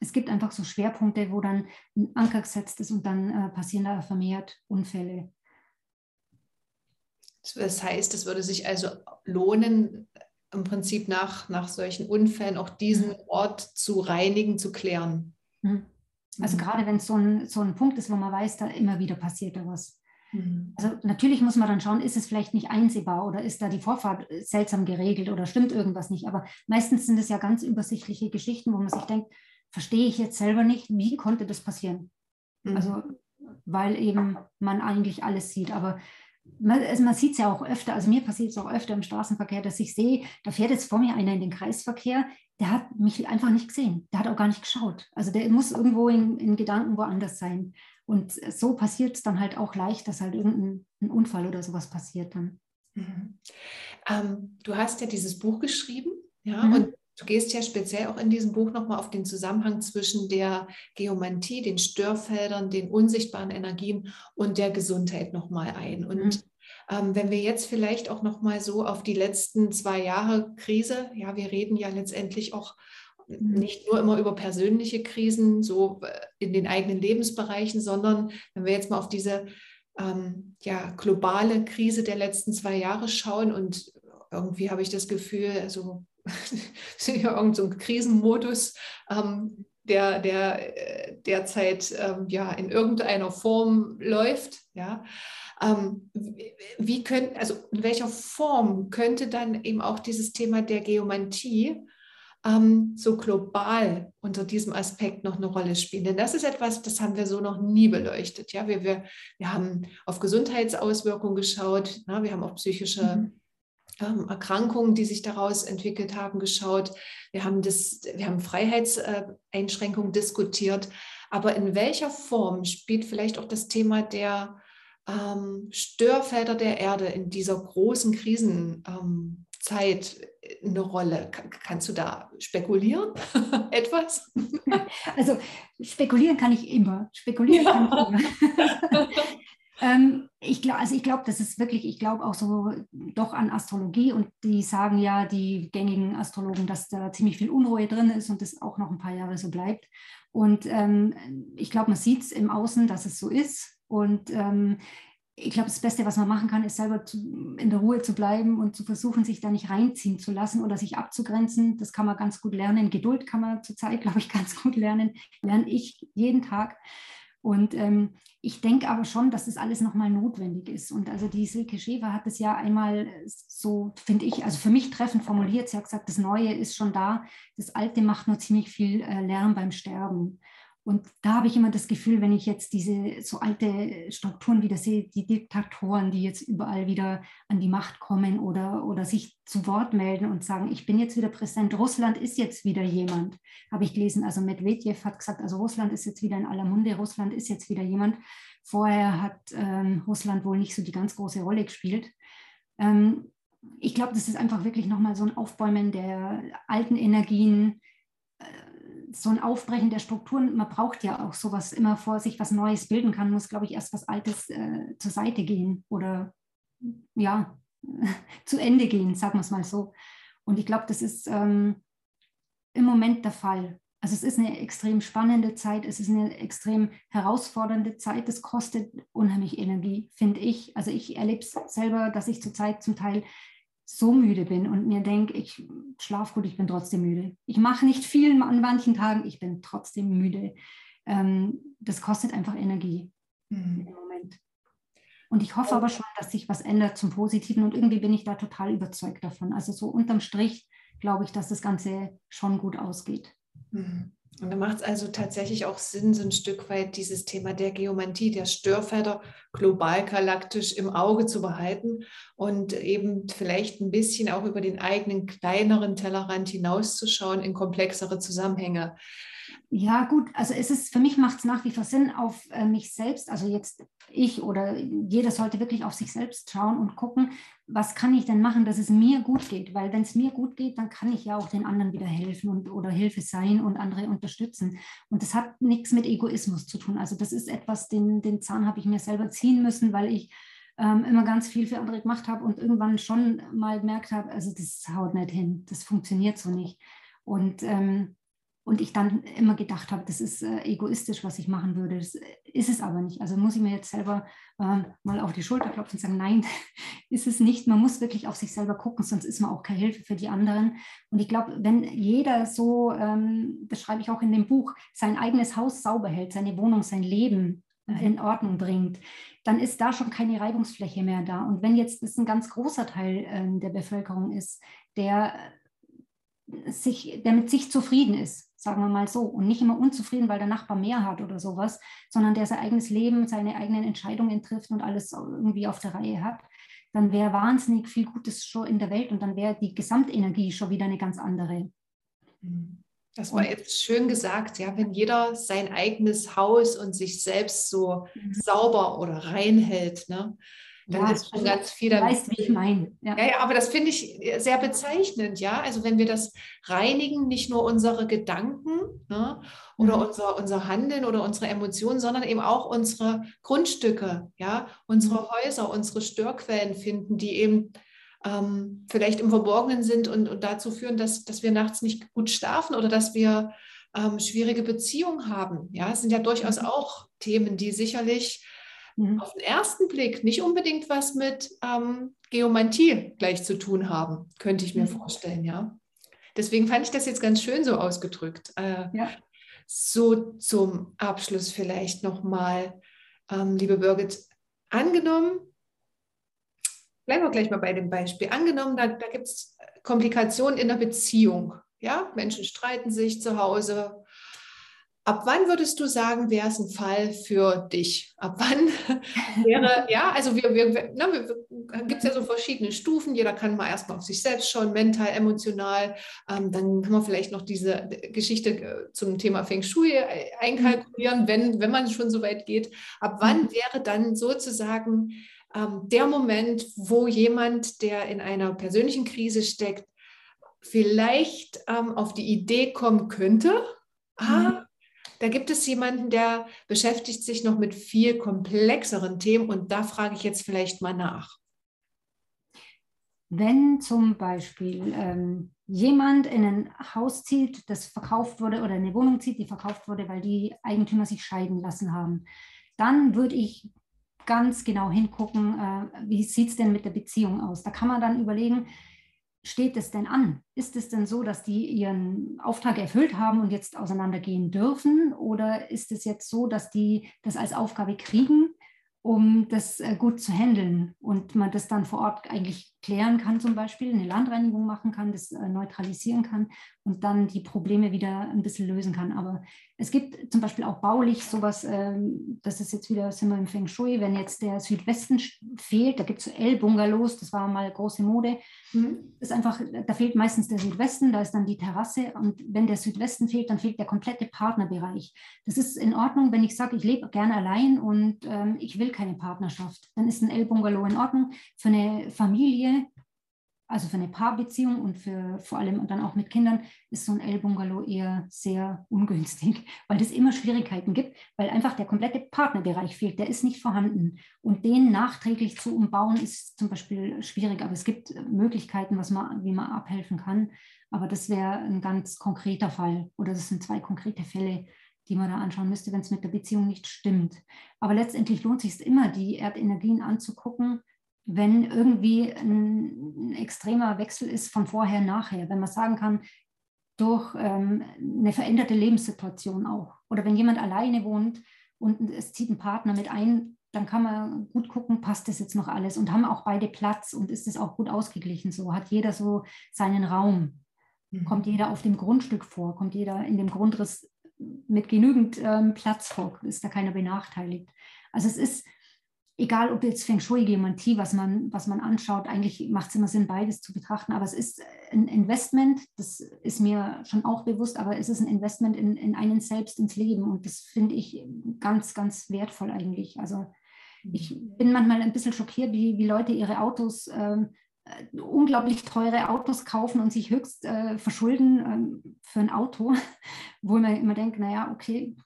es gibt einfach so Schwerpunkte, wo dann ein Anker gesetzt ist und dann äh, passieren da vermehrt Unfälle. Das heißt, es würde sich also lohnen, im Prinzip nach, nach solchen Unfällen auch diesen Ort zu reinigen, zu klären. Mhm. Also mhm. gerade wenn es so ein, so ein Punkt ist, wo man weiß, da immer wieder passiert da was. Mhm. Also natürlich muss man dann schauen, ist es vielleicht nicht einsehbar oder ist da die Vorfahrt seltsam geregelt oder stimmt irgendwas nicht. Aber meistens sind es ja ganz übersichtliche Geschichten, wo man sich denkt, verstehe ich jetzt selber nicht, wie konnte das passieren? Mhm. Also weil eben man eigentlich alles sieht. Aber man, also man sieht es ja auch öfter, also mir passiert es auch öfter im Straßenverkehr, dass ich sehe, da fährt jetzt vor mir einer in den Kreisverkehr, der hat mich einfach nicht gesehen. Der hat auch gar nicht geschaut. Also der muss irgendwo in, in Gedanken woanders sein. Und so passiert es dann halt auch leicht, dass halt irgendein Unfall oder sowas passiert dann. Mhm. Ähm, du hast ja dieses Buch geschrieben, ja, mhm. und du gehst ja speziell auch in diesem Buch nochmal auf den Zusammenhang zwischen der Geomantie, den Störfeldern, den unsichtbaren Energien und der Gesundheit nochmal ein. Und mhm. Ähm, wenn wir jetzt vielleicht auch noch mal so auf die letzten zwei Jahre Krise, ja, wir reden ja letztendlich auch mhm. nicht nur immer über persönliche Krisen, so äh, in den eigenen Lebensbereichen, sondern wenn wir jetzt mal auf diese ähm, ja, globale Krise der letzten zwei Jahre schauen und irgendwie habe ich das Gefühl, also sind ja irgend so Krisenmodus, ähm, der, der äh, derzeit ähm, ja in irgendeiner Form läuft, ja. Ähm, wie können, also in welcher Form könnte dann eben auch dieses Thema der Geomantie ähm, so global unter diesem Aspekt noch eine Rolle spielen? Denn das ist etwas, das haben wir so noch nie beleuchtet. Ja, wir, wir, wir haben auf Gesundheitsauswirkungen geschaut, na, wir haben auf psychische mhm. Ähm, Erkrankungen, die sich daraus entwickelt haben, geschaut. Wir haben, das, wir haben Freiheitseinschränkungen diskutiert. Aber in welcher Form spielt vielleicht auch das Thema der ähm, Störfelder der Erde in dieser großen Krisenzeit ähm, eine Rolle? kannst du da spekulieren? Etwas? Also spekulieren kann ich immer. Spekulieren ja. kann ich immer. ähm, ich glaube, also ich glaube, das ist wirklich, ich glaube auch so doch an Astrologie und die sagen ja, die gängigen Astrologen, dass da ziemlich viel Unruhe drin ist und das auch noch ein paar Jahre so bleibt. Und ähm, ich glaube, man sieht es im Außen, dass es so ist. Und ähm, ich glaube, das Beste, was man machen kann, ist selber zu, in der Ruhe zu bleiben und zu versuchen, sich da nicht reinziehen zu lassen oder sich abzugrenzen. Das kann man ganz gut lernen. Geduld kann man zurzeit, glaube ich, ganz gut lernen. Lerne ich jeden Tag. Und ähm, ich denke aber schon, dass das alles nochmal notwendig ist. Und also die Silke Schäfer hat es ja einmal so, finde ich, also für mich treffend formuliert. Sie hat gesagt, das Neue ist schon da, das Alte macht nur ziemlich viel äh, Lärm beim Sterben. Und da habe ich immer das Gefühl, wenn ich jetzt diese so alte Strukturen wieder sehe, die Diktatoren, die jetzt überall wieder an die Macht kommen oder, oder sich zu Wort melden und sagen, ich bin jetzt wieder Präsident, Russland ist jetzt wieder jemand, habe ich gelesen. Also Medvedev hat gesagt, also Russland ist jetzt wieder in aller Munde, Russland ist jetzt wieder jemand. Vorher hat ähm, Russland wohl nicht so die ganz große Rolle gespielt. Ähm, ich glaube, das ist einfach wirklich nochmal so ein Aufbäumen der alten Energien, so ein Aufbrechen der Strukturen, man braucht ja auch sowas immer vor sich, was Neues bilden kann, muss, glaube ich, erst was Altes äh, zur Seite gehen oder ja, zu Ende gehen, sagen wir es mal so. Und ich glaube, das ist ähm, im Moment der Fall. Also es ist eine extrem spannende Zeit, es ist eine extrem herausfordernde Zeit, es kostet unheimlich Energie, finde ich. Also ich erlebe es selber, dass ich zurzeit zum Teil so müde bin und mir denke, ich schlafe gut, ich bin trotzdem müde. Ich mache nicht viel an manchen Tagen, ich bin trotzdem müde. Ähm, das kostet einfach Energie mhm. im Moment. Und ich hoffe aber schon, dass sich was ändert zum Positiven und irgendwie bin ich da total überzeugt davon. Also so unterm Strich glaube ich, dass das Ganze schon gut ausgeht. Mhm. Und da macht es also tatsächlich auch Sinn, so ein Stück weit dieses Thema der Geomantie, der Störfelder global galaktisch im Auge zu behalten und eben vielleicht ein bisschen auch über den eigenen kleineren Tellerrand hinauszuschauen in komplexere Zusammenhänge. Ja, gut, also es ist, für mich macht es nach wie vor Sinn, auf äh, mich selbst, also jetzt ich oder jeder sollte wirklich auf sich selbst schauen und gucken, was kann ich denn machen, dass es mir gut geht? Weil wenn es mir gut geht, dann kann ich ja auch den anderen wieder helfen und, oder Hilfe sein und andere unterstützen. Und das hat nichts mit Egoismus zu tun. Also das ist etwas, den, den Zahn habe ich mir selber ziehen müssen, weil ich ähm, immer ganz viel für andere gemacht habe und irgendwann schon mal gemerkt habe, also das haut nicht hin, das funktioniert so nicht. Und ähm, und ich dann immer gedacht habe, das ist äh, egoistisch, was ich machen würde. Das äh, ist es aber nicht. Also muss ich mir jetzt selber äh, mal auf die Schulter klopfen und sagen, nein, ist es nicht. Man muss wirklich auf sich selber gucken, sonst ist man auch keine Hilfe für die anderen. Und ich glaube, wenn jeder so, ähm, das schreibe ich auch in dem Buch, sein eigenes Haus sauber hält, seine Wohnung, sein Leben äh, in Ordnung bringt, dann ist da schon keine Reibungsfläche mehr da. Und wenn jetzt das ein ganz großer Teil äh, der Bevölkerung ist, der sich, der mit sich zufrieden ist, sagen wir mal so, und nicht immer unzufrieden, weil der Nachbar mehr hat oder sowas, sondern der sein eigenes Leben, seine eigenen Entscheidungen trifft und alles irgendwie auf der Reihe hat, dann wäre wahnsinnig viel Gutes schon in der Welt und dann wäre die Gesamtenergie schon wieder eine ganz andere. Das war und, jetzt schön gesagt, ja, wenn jeder sein eigenes Haus und sich selbst so mhm. sauber oder rein hält, ne? Dann ja, ist schon also ganz viel. Du weißt, wie ich meine. Ja. ja. ja, aber das finde ich sehr bezeichnend, ja. Also wenn wir das reinigen, nicht nur unsere Gedanken ne, oder mhm. unser, unser Handeln oder unsere Emotionen, sondern eben auch unsere Grundstücke, ja, unsere mhm. Häuser, unsere Störquellen finden, die eben ähm, vielleicht im Verborgenen sind und, und dazu führen, dass, dass wir nachts nicht gut schlafen oder dass wir ähm, schwierige Beziehungen haben. Ja, es sind ja durchaus mhm. auch Themen, die sicherlich mhm. auf den ersten Blick nicht unbedingt was mit ähm, Geomantie gleich zu tun haben, könnte ich mir mhm. vorstellen, ja. Deswegen fand ich das jetzt ganz schön so ausgedrückt. Äh, ja. So zum Abschluss vielleicht nochmal, ähm, liebe Birgit, angenommen, bleiben wir gleich mal bei dem Beispiel, angenommen, da, da gibt es Komplikationen in der Beziehung. Ja, Menschen streiten sich zu Hause. Ab wann würdest du sagen, wäre es ein Fall für dich? Ab wann wäre, ja, also wir, wir, wir gibt es ja so verschiedene Stufen. Jeder kann mal erstmal auf sich selbst schauen, mental, emotional. Ähm, dann kann man vielleicht noch diese Geschichte äh, zum Thema Feng Shui äh, einkalkulieren, wenn, wenn man schon so weit geht. Ab wann mhm. wäre dann sozusagen ähm, der Moment, wo jemand, der in einer persönlichen Krise steckt, vielleicht ähm, auf die Idee kommen könnte, ah, mhm. Da gibt es jemanden, der beschäftigt sich noch mit viel komplexeren Themen und da frage ich jetzt vielleicht mal nach. Wenn zum Beispiel ähm, jemand in ein Haus zieht, das verkauft wurde, oder eine Wohnung zieht, die verkauft wurde, weil die Eigentümer sich scheiden lassen haben, dann würde ich ganz genau hingucken, äh, wie sieht es denn mit der Beziehung aus. Da kann man dann überlegen, steht es denn an? Ist es denn so, dass die ihren Auftrag erfüllt haben und jetzt auseinandergehen dürfen? Oder ist es jetzt so, dass die das als Aufgabe kriegen um das äh, gut zu handeln und man das dann vor Ort eigentlich klären kann, zum Beispiel eine Landreinigung machen kann, das äh, neutralisieren kann und dann die Probleme wieder ein bisschen lösen kann. Aber es gibt zum Beispiel auch baulich sowas, ähm, das ist jetzt wieder, sind wir im Feng Shui, wenn jetzt der Südwesten fehlt, da gibt es so L-Bungalows, das war mal große Mode, mhm. ist einfach, da fehlt meistens der Südwesten, da ist dann die Terrasse und wenn der Südwesten fehlt, dann fehlt der komplette Partnerbereich. Das ist in Ordnung, wenn ich sage, ich lebe gerne allein und ähm, ich will keine Partnerschaft, dann ist ein L-Bungalow in Ordnung. Für eine Familie also für eine Paarbeziehung und für vor allem dann auch mit Kindern ist so ein L-Bungalow eher sehr ungünstig, weil es immer Schwierigkeiten gibt, weil einfach der komplette Partnerbereich fehlt, der ist nicht vorhanden. Und den nachträglich zu umbauen ist zum Beispiel schwierig, aber es gibt Möglichkeiten, was man, wie man abhelfen kann. Aber das wäre ein ganz konkreter Fall oder das sind zwei konkrete Fälle, die man da anschauen müsste, wenn es mit der Beziehung nicht stimmt. Aber letztendlich lohnt es sich immer, die Erdenergien anzugucken wenn irgendwie ein, ein, extremer Wechsel ist von vorher nachher, wenn man sagen kann, durch ähm, eine veränderte Lebenssituation auch. Oder wenn jemand alleine wohnt und es zieht ein Partner mit ein, dann kann man gut gucken, passt das jetzt noch alles und haben auch beide Platz und ist es auch gut ausgeglichen so, hat jeder so seinen Raum, mhm. kommt jeder auf dem Grundstück vor, kommt jeder in dem Grundriss mit genügend ähm, Platz vor, ist da keiner benachteiligt. Also es ist egal ob jetzt Feng Shui, Geomantie, was man, was man anschaut, eigentlich macht es immer Sinn, beides zu betrachten. Aber es ist ein Investment, das ist mir schon auch bewusst, aber es ist ein Investment in, in einen selbst, ins Leben. Und das finde ich ganz, ganz wertvoll eigentlich. Also ich bin manchmal ein bisschen schockiert, wie, wie Leute ihre Autos, ähm, äh, unglaublich teure Autos kaufen und sich höchst äh, verschulden ähm, für ein Auto, wo man immer denkt, naja, okay,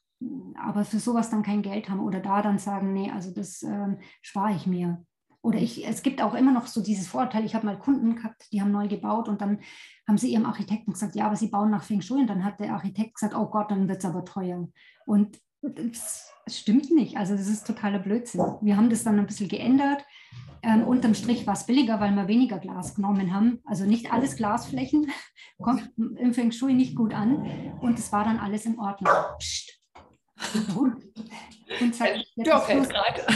aber für sowas dann kein Geld haben oder da dann sagen, nee, also das ähm, spare ich mir. Oder ich, es gibt auch immer noch so dieses Vorurteil, ich habe mal Kunden gehabt, die haben neu gebaut und dann haben sie ihrem Architekten gesagt, ja, aber sie bauen nach Feng Shui und dann hat der Architekt gesagt, oh Gott, dann wird es aber teuer. Und das stimmt nicht, also das ist totaler Blödsinn. Wir haben das dann ein bisschen geändert. Ähm, unterm Strich war es billiger, weil wir weniger Glas genommen haben. Also nicht alles Glasflächen, kommt im Feng Shui nicht gut an. Und es war dann alles in Ordnung. Psst, und sagt, jetzt gerade.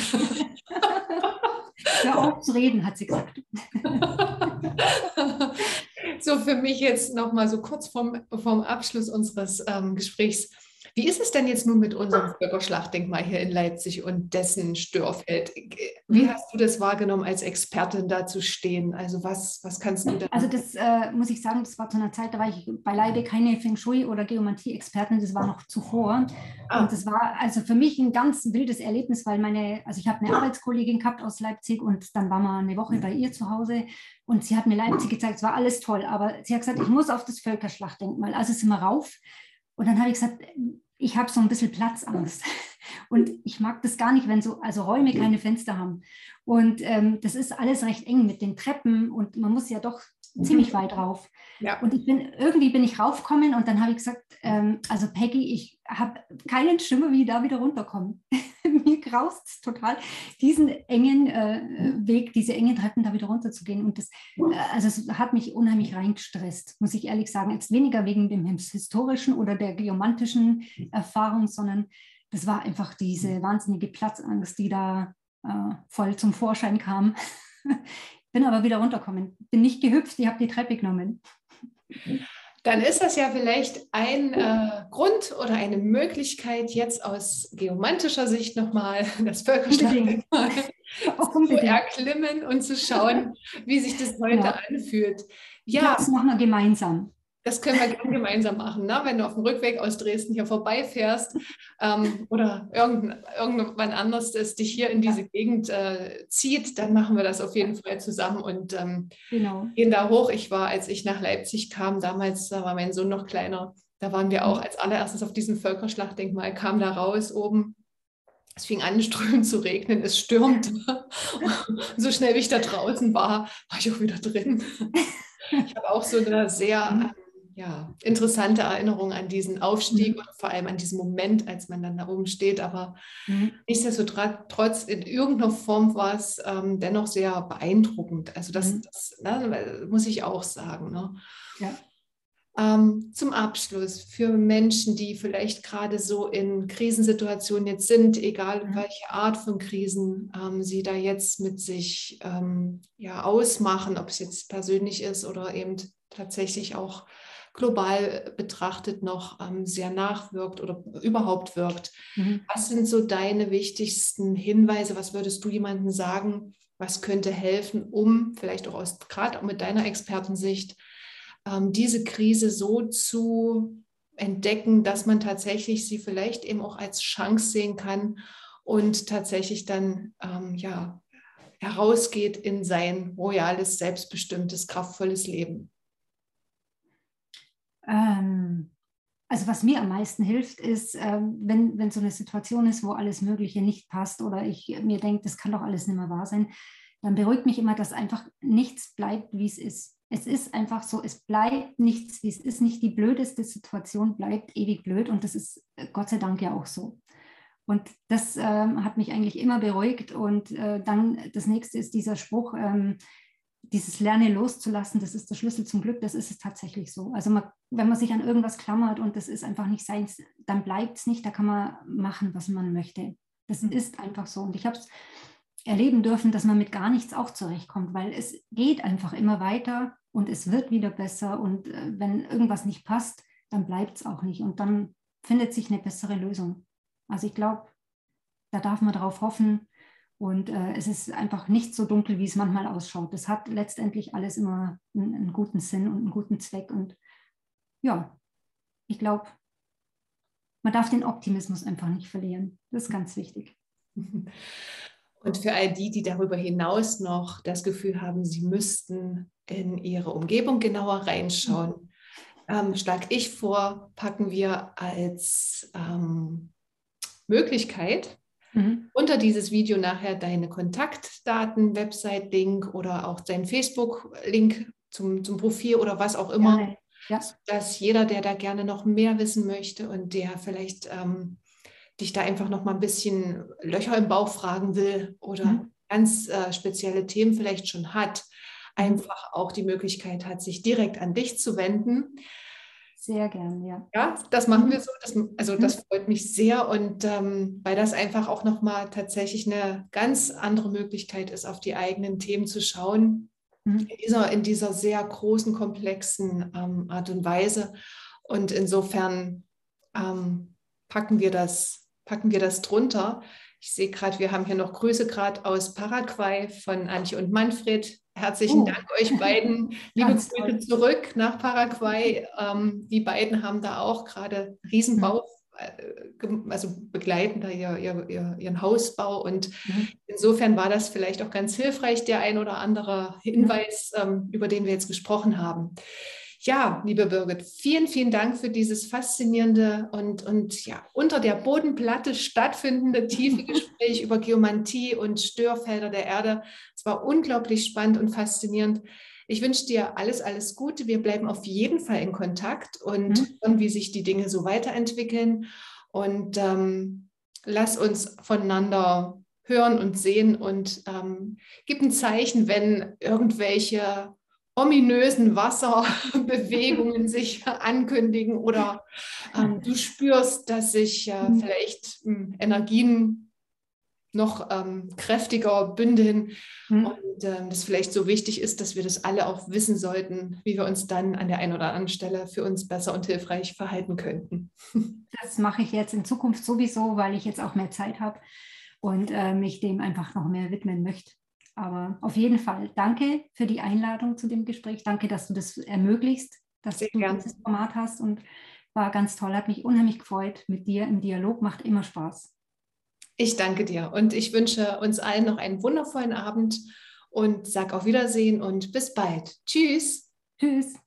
Hör auf zu reden, hat sie gesagt. so für mich jetzt nochmal so kurz vorm, vorm Abschluss unseres ähm, Gesprächs. Wie ist es denn jetzt nun mit unserem Völkerschlachtdenkmal hier in Leipzig und dessen Störfeld? Wie mhm. hast du das wahrgenommen, als Expertin da zu stehen? Also was, was kannst du da? Also das äh, muss ich sagen, das war zu einer Zeit, da war ich beileibe keine Feng Shui oder Geomantie-Expertin, das war noch zuvor. Ah. Und das war also für mich ein ganz wildes Erlebnis, weil meine, also ich habe eine Arbeitskollegin gehabt aus Leipzig und dann war mal eine Woche bei ihr zu Hause und sie hat mir Leipzig gezeigt, es war alles toll, aber sie hat gesagt, ich muss auf das Völkerschlachtdenkmal. Also sind wir rauf. Und dann habe ich gesagt, ich habe so ein bisschen Platzangst. Und ich mag das gar nicht, wenn so also Räume keine Fenster haben. Und ähm, das ist alles recht eng mit den Treppen und man muss ja doch ziemlich weit rauf. Ja. Und ich bin irgendwie bin ich raufgekommen und dann habe ich gesagt, ähm, also Peggy, ich habe keinen Schimmer, wie ich da wieder runterkomme. Mir graust es total, diesen engen äh, Weg, diese engen Treppen da wieder runterzugehen. Und das, äh, also es hat mich unheimlich reingestresst, muss ich ehrlich sagen. Jetzt weniger wegen dem historischen oder der geomantischen Erfahrung, sondern das war einfach diese wahnsinnige Platzangst, die da äh, voll zum Vorschein kam. bin aber wieder runtergekommen. Bin nicht gehüpft, ich habe die Treppe genommen. Dann ist das ja vielleicht ein äh, Grund oder eine Möglichkeit, jetzt aus geomantischer Sicht nochmal das Völkerschlachtdenkmal zu erklimmen und zu schauen, wie sich das heute ja. anfühlt. Ja, das machen wir gemeinsam. Das können wir gerne gemeinsam machen, ne? wenn du auf dem Rückweg aus Dresden hier vorbeifährst ähm, oder irgendwann, irgendwann anders es dich hier in diese Gegend äh, zieht, dann machen wir das auf jeden Fall zusammen und ähm, genau. gehen da hoch. Ich war, als ich nach Leipzig kam, damals da war mein Sohn noch kleiner, da waren wir auch mhm. als allererstes auf diesem Völkerschlachtdenkmal, kam da raus oben es fing an, strömend zu regnen, es stürmte. so schnell wie ich da draußen war, war ich auch wieder drin. Ich habe auch so eine sehr mhm ja, interessante Erinnerung an diesen Aufstieg mhm. und vor allem an diesen Moment, als man dann da oben steht. Aber mhm. nichtsdestotrotz, in irgendeiner Form war es ähm, dennoch sehr beeindruckend. Also das, mhm. das ne, muss ich auch sagen. Ne? Ja. Ähm, zum Abschluss für Menschen, die vielleicht gerade so in Krisensituationen jetzt sind, egal mhm. welche Art von Krisen ähm, sie da jetzt mit sich ähm, ja, ausmachen, ob es jetzt persönlich ist oder eben tatsächlich auch global betrachtet noch ähm, sehr nachwirkt oder überhaupt wirkt. Mhm. Was sind so deine wichtigsten Hinweise? Was würdest du jemandem sagen? Was könnte helfen, um vielleicht auch aus gerade mit deiner Expertensicht ähm, diese Krise so zu entdecken, dass man tatsächlich sie vielleicht eben auch als Chance sehen kann und tatsächlich dann ähm, ja herausgeht in sein royales, selbstbestimmtes, kraftvolles Leben? Ähm, also was mir am meisten hilft, ist, ähm, wenn, wenn so eine Situation ist, wo alles Mögliche nicht passt oder ich mir denke, das kann doch alles nicht mehr wahr sein, dann beruhigt mich immer, dass einfach nichts bleibt, wie es ist. Es ist einfach so, es bleibt nichts, wie es ist. Nicht die blödeste Situation bleibt ewig blöd und das ist äh, Gott sei Dank ja auch so. Und das ähm, hat mich eigentlich immer beruhigt. Und äh, dann das nächste ist dieser Spruch, ähm, dieses Lernen loszulassen, das ist der Schlüssel zum Glück, das ist es tatsächlich so. Also man, wenn man sich an irgendwas klammert und das ist einfach nicht seins, dann bleibt es nicht, da kann man machen, was man möchte. Das mhm. ist einfach so. Und ich habe es erleben dürfen, dass man mit gar nichts auch zurechtkommt, weil es geht einfach immer weiter und es wird wieder besser. Und äh, wenn irgendwas nicht passt, dann bleibt es auch nicht. Und dann findet sich eine bessere Lösung. Also ich glaube, da darf man darauf hoffen, und äh, es ist einfach nicht so dunkel, wie es manchmal ausschaut. Das hat letztendlich alles immer einen, einen guten Sinn und einen guten Zweck. Und ja, ich glaube, man darf den Optimismus einfach nicht verlieren. Das ist ganz wichtig. Und für all die, die darüber hinaus noch das Gefühl haben, sie müssten in ihre Umgebung genauer reinschauen, ähm, schlage ich vor, packen wir als ähm, Möglichkeit Mhm. Unter dieses Video nachher deine Kontaktdaten, Website-Link oder auch dein Facebook-Link zum, zum Profil oder was auch immer. Ja. Dass jeder, der da gerne noch mehr wissen möchte und der vielleicht ähm, dich da einfach noch mal ein bisschen Löcher im Bauch fragen will oder mhm. ganz äh, spezielle Themen vielleicht schon hat, mhm. einfach auch die Möglichkeit hat, sich direkt an dich zu wenden. Sehr gern, ja. Ja, das machen wir so. Das, also das mhm. freut mich sehr und ähm, weil das einfach auch nochmal tatsächlich eine ganz andere Möglichkeit ist, auf die eigenen Themen zu schauen, mhm. in, dieser, in dieser sehr großen, komplexen ähm, Art und Weise. Und insofern ähm, packen, wir das, packen wir das drunter. Ich sehe gerade, wir haben hier noch Grüße gerade aus Paraguay von Antje und Manfred. Herzlichen oh. Dank euch beiden. Liebe Grüße zurück nach Paraguay. Ähm, die beiden haben da auch gerade Riesenbau, mhm. also begleiten da ihr, ihr, ihren Hausbau. Und mhm. insofern war das vielleicht auch ganz hilfreich, der ein oder andere Hinweis, ähm, über den wir jetzt gesprochen haben. Ja, liebe Birgit, vielen, vielen Dank für dieses faszinierende und, und ja, unter der Bodenplatte stattfindende tiefe Gespräch über Geomantie und Störfelder der Erde. Es war unglaublich spannend und faszinierend. Ich wünsche dir alles, alles Gute. Wir bleiben auf jeden Fall in Kontakt und mhm. wie sich die Dinge so weiterentwickeln. Und ähm, lass uns voneinander hören und sehen und ähm, gib ein Zeichen, wenn irgendwelche ominösen Wasserbewegungen sich ankündigen oder ähm, du spürst, dass sich äh, mhm. vielleicht äh, Energien noch ähm, kräftiger bündeln mhm. und ähm, das vielleicht so wichtig ist, dass wir das alle auch wissen sollten, wie wir uns dann an der einen oder anderen Stelle für uns besser und hilfreich verhalten könnten. Das mache ich jetzt in Zukunft sowieso, weil ich jetzt auch mehr Zeit habe und äh, mich dem einfach noch mehr widmen möchte. Aber auf jeden Fall danke für die Einladung zu dem Gespräch. Danke, dass du das ermöglichst, dass Sehr du gern. dieses Format hast und war ganz toll, hat mich unheimlich gefreut mit dir im Dialog, macht immer Spaß. Ich danke dir und ich wünsche uns allen noch einen wundervollen Abend und sag auf Wiedersehen und bis bald. Tschüss. Tschüss.